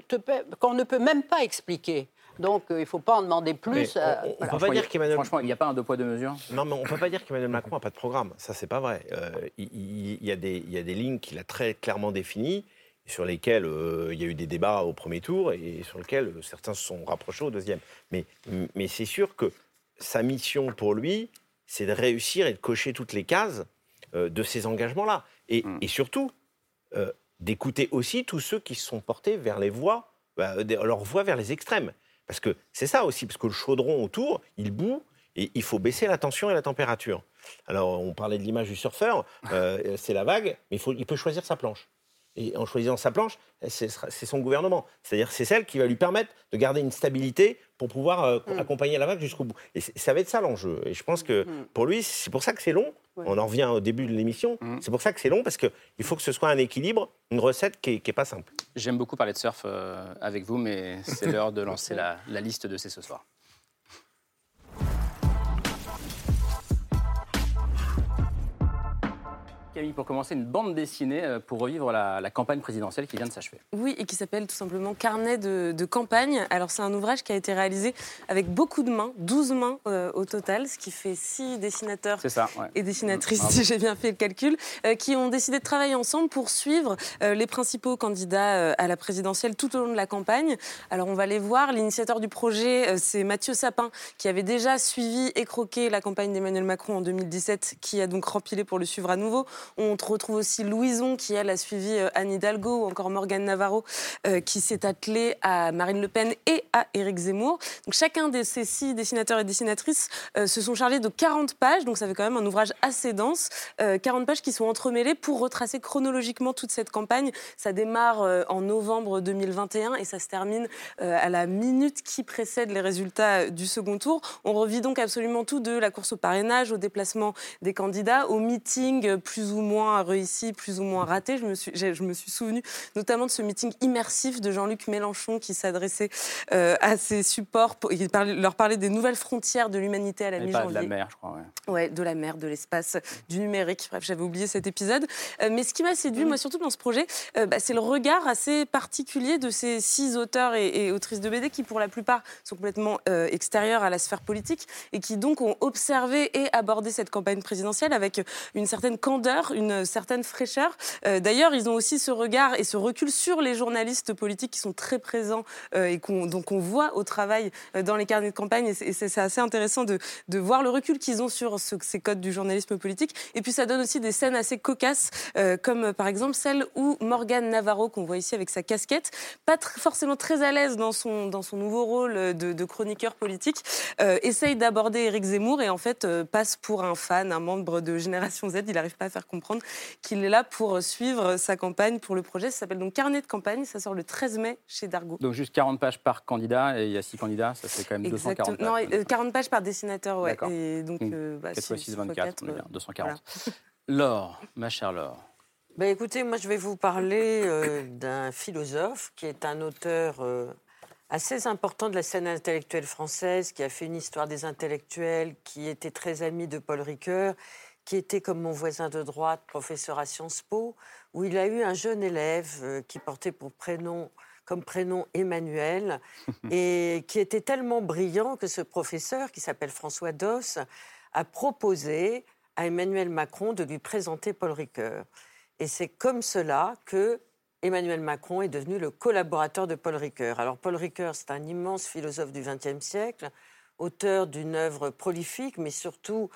qu'on ne peut même pas expliquer. Donc euh, il ne faut pas en demander plus. on, peut pas dire qu'Emmanuel... Franchement, il n'y a pas un deux poids deux mesures. Non, mais on ne peut pas dire qu'Emmanuel Macron n'a pas de programme. Ça, c'est pas vrai. Euh, il, y a des, il, y a des, lignes qu'il a très clairement définies, sur lesquelles euh, il y a eu des débats au premier tour et sur lesquelles certains se sont rapprochés au deuxième. Mais, mais c'est sûr que sa mission pour lui, c'est de réussir et de cocher toutes les cases de ces engagements-là. Et, hmm. et, surtout, d'écouter aussi tous ceux qui se sont portés vers les voies, bah, leur voie vers les extrêmes. Parce que c'est ça aussi, parce que le chaudron autour, il bout, et il faut baisser la tension et la température. Alors, on parlait de l'image du surfeur, euh, c'est la vague, mais il, faut, il peut choisir sa planche. Et en choisissant sa planche, c'est son gouvernement. C'est-à-dire c'est celle qui va lui permettre de garder une stabilité pour pouvoir euh, mm. accompagner la vague jusqu'au bout. Et ça va être ça l'enjeu. Et je pense que mm. pour lui, c'est pour ça que c'est long. On en revient au début de l'émission. Mm. C'est pour ça que c'est long, parce qu'il faut que ce soit un équilibre, une recette qui n'est pas simple. J'aime beaucoup parler de surf euh, avec vous, mais c'est l'heure de lancer la, la liste de ces ce soir. Camille, pour commencer, une bande dessinée euh, pour revivre la, campagne présidentielle qui vient de s'achever. Oui, et qui s'appelle tout simplement Carnet de, campagne. Alors, c'est un ouvrage qui a été réalisé avec beaucoup de mains, 12 mains euh, au total, ce qui fait 6 dessinateurs et dessinatrices, si j'ai bien fait le calcul, euh, qui ont décidé de travailler ensemble pour suivre les principaux candidats à la présidentielle tout au long de la campagne. Alors, on va les voir. L'initiateur du projet, c'est Mathieu Sapin, qui avait déjà suivi et croqué la campagne d'Emmanuel Macron en 2017, qui a donc rempilé pour le suivre à nouveau. On retrouve aussi Louison, qui elle a suivi euh, Anne Hidalgo, ou encore Morgane Navarro, euh, qui s'est attelé à Marine Le Pen et à Éric Zemmour. Donc chacun de ces six dessinateurs et dessinatrices euh, se sont chargés de 40 pages, donc ça fait quand même un ouvrage assez dense. 40 pages qui sont entremêlées pour retracer chronologiquement toute cette campagne. Ça démarre en novembre 2021 et ça se termine à la minute qui précède les résultats du second tour. On revit donc absolument tout de la course au parrainage, au déplacement des candidats, au meeting plus ou moins réussi, plus ou moins raté. Je me suis, je me suis souvenu notamment de ce meeting immersif de Jean-Luc Mélenchon qui s'adressait euh, à ses supports, pour, il leur parlait des nouvelles frontières de l'humanité à la mi-janvier. De la mer, je crois. Ouais. ouais de la mer, de l'espace, du numérique. Bref, j'avais oublié cet épisode. Euh, mais ce qui m'a séduit, moi, surtout dans ce projet, euh, bah, c'est le regard assez particulier de ces six auteurs et, autrices de BD qui, pour la plupart, sont complètement extérieurs à la sphère politique et qui donc ont observé et abordé cette campagne présidentielle avec une certaine candeur, une certaine fraîcheur. Euh, d'ailleurs, ils ont aussi ce regard et ce recul sur les journalistes politiques qui sont très présents euh, et qu'on donc on voit au travail euh, dans les carnets de campagne. Et c'est assez intéressant de, voir le recul qu'ils ont sur ces codes du journalisme politique. Et puis ça donne aussi des scènes assez cocasses, comme par exemple celle où Morgane Navarro, qu'on voit ici avec sa casquette, pas forcément très à l'aise dans son, nouveau rôle de, chroniqueur politique, essaye d'aborder Éric Zemmour et en fait passe pour un fan, un membre de Génération Z. Il n'arrive pas à faire qu'il est là pour suivre sa campagne pour le projet. Ça s'appelle donc Carnet de campagne. Ça sort le 13 mai chez Dargo. Donc juste 40 pages par candidat et il y a 6 candidats, ça fait quand même 240 pages. Non, 40 pages par dessinateur, ouais. Et donc, euh, bah, 4 6, 24, 240. Laure, ma chère Laure. Bah, écoutez, moi je vais vous parler euh, d'un philosophe qui est un auteur euh, assez important de la scène intellectuelle française, qui a fait une histoire des intellectuels, qui était très ami de Paul Ricoeur qui était comme mon voisin de droite, professeur à Sciences Po, où il a eu un jeune élève euh, qui portait pour prénom comme prénom Emmanuel, et qui était tellement brillant que ce professeur, qui s'appelle François Doss, a proposé à Emmanuel Macron de lui présenter Paul Ricoeur. Et c'est comme cela que Emmanuel Macron est devenu le collaborateur de Paul Ricoeur. Alors Paul Ricoeur, c'est un immense philosophe du XXe siècle, auteur d'une œuvre prolifique, mais surtout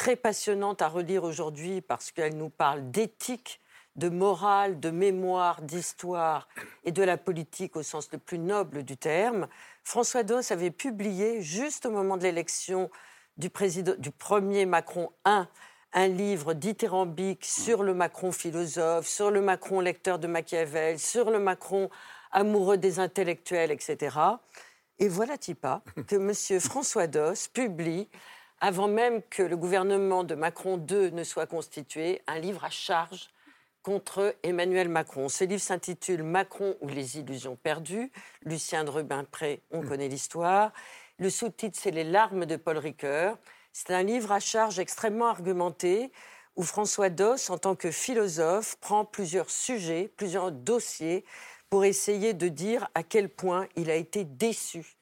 très passionnante à relire aujourd'hui parce qu'elle nous parle d'éthique, de morale, de mémoire, d'histoire et de la politique au sens le plus noble du terme. François Doss avait publié, juste au moment de l'élection du, premier Macron 1, un livre dithyrambique sur le Macron philosophe, sur le Macron lecteur de Machiavel, sur le Macron amoureux des intellectuels, etc. Et voilà pas que M. François Doss publie, avant même que le gouvernement de Macron II ne soit constitué, un livre à charge contre Emmanuel Macron. Ce livre s'intitule Macron ou les illusions perdues. Lucien de Rubempré, on connaît l'histoire. Le sous-titre, c'est Les larmes de Paul Ricoeur. C'est un livre à charge extrêmement argumenté où François Doss, en tant que philosophe, prend plusieurs sujets, plusieurs dossiers pour essayer de dire à quel point il a été déçu,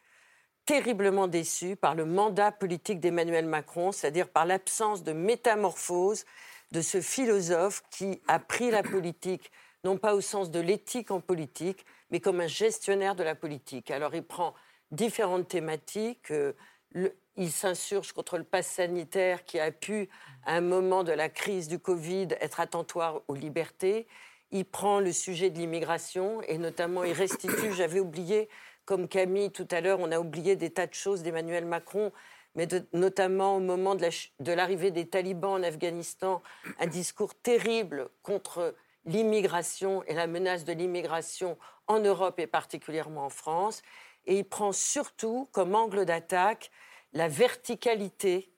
terriblement déçu par le mandat politique d'Emmanuel Macron, c'est-à-dire par l'absence de métamorphose de ce philosophe qui a pris la politique, non pas au sens de l'éthique en politique, mais comme un gestionnaire de la politique. Alors il prend différentes thématiques. Euh, il s'insurge contre le pass sanitaire qui a pu, à un moment de la crise du Covid, être attentoire aux libertés. Il prend le sujet de l'immigration et notamment il restitue, j'avais oublié, comme Camille tout à l'heure, on a oublié des tas de choses d'Emmanuel Macron, mais notamment au moment de l'arrivée des talibans en Afghanistan, un discours terrible contre l'immigration et la menace de l'immigration en Europe et particulièrement en France. Et il prend surtout comme angle d'attaque la verticalité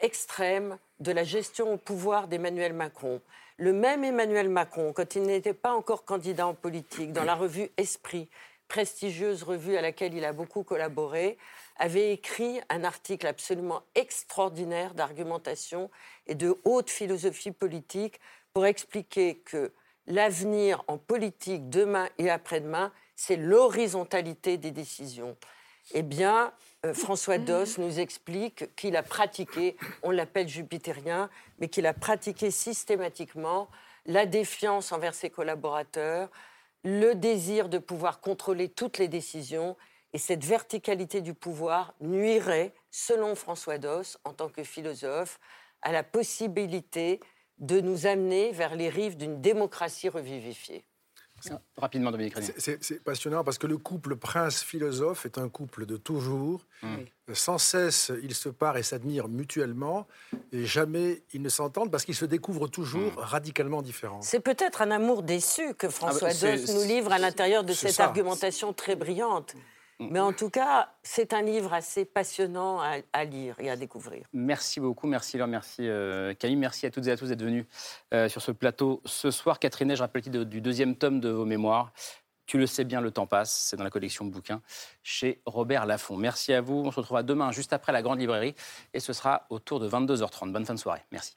extrême de la gestion au pouvoir d'Emmanuel Macron. Le même Emmanuel Macron, quand il n'était pas encore candidat en politique, dans la revue Esprit, prestigieuse revue à laquelle il a beaucoup collaboré, avait écrit un article absolument extraordinaire d'argumentation et de haute philosophie politique pour expliquer que l'avenir en politique demain et après-demain, c'est l'horizontalité des décisions. Eh bien, euh, François Doss nous explique qu'il a pratiqué, on l'appelle jupitérien, mais qu'il a pratiqué systématiquement la défiance envers ses collaborateurs, le désir de pouvoir contrôler toutes les décisions. Et cette verticalité du pouvoir nuirait, selon François Doss, en tant que philosophe, à la possibilité de nous amener vers les rives d'une démocratie revivifiée. Rapidement, Dominique C'est passionnant parce que le couple prince-philosophe est un couple de toujours. Mm. Sans cesse, ils se parent et s'admirent mutuellement et jamais ils ne s'entendent parce qu'ils se découvrent toujours mm. radicalement différents. C'est peut-être un amour déçu que François ah bah, nous livre à l'intérieur de cette argumentation très brillante. Mais en tout cas, c'est un livre assez passionnant à, lire et à découvrir. Merci beaucoup, merci Laure, merci euh, Camille, merci à toutes et à tous d'être venus euh, sur ce plateau ce soir. Catherine, je rappelle le du deuxième tome de vos mémoires. Tu le sais bien, le temps passe, c'est dans la collection de bouquins chez Robert Laffont. Merci à vous, on se retrouvera demain juste après la grande librairie et ce sera autour de 22h30. Bonne fin de soirée, merci.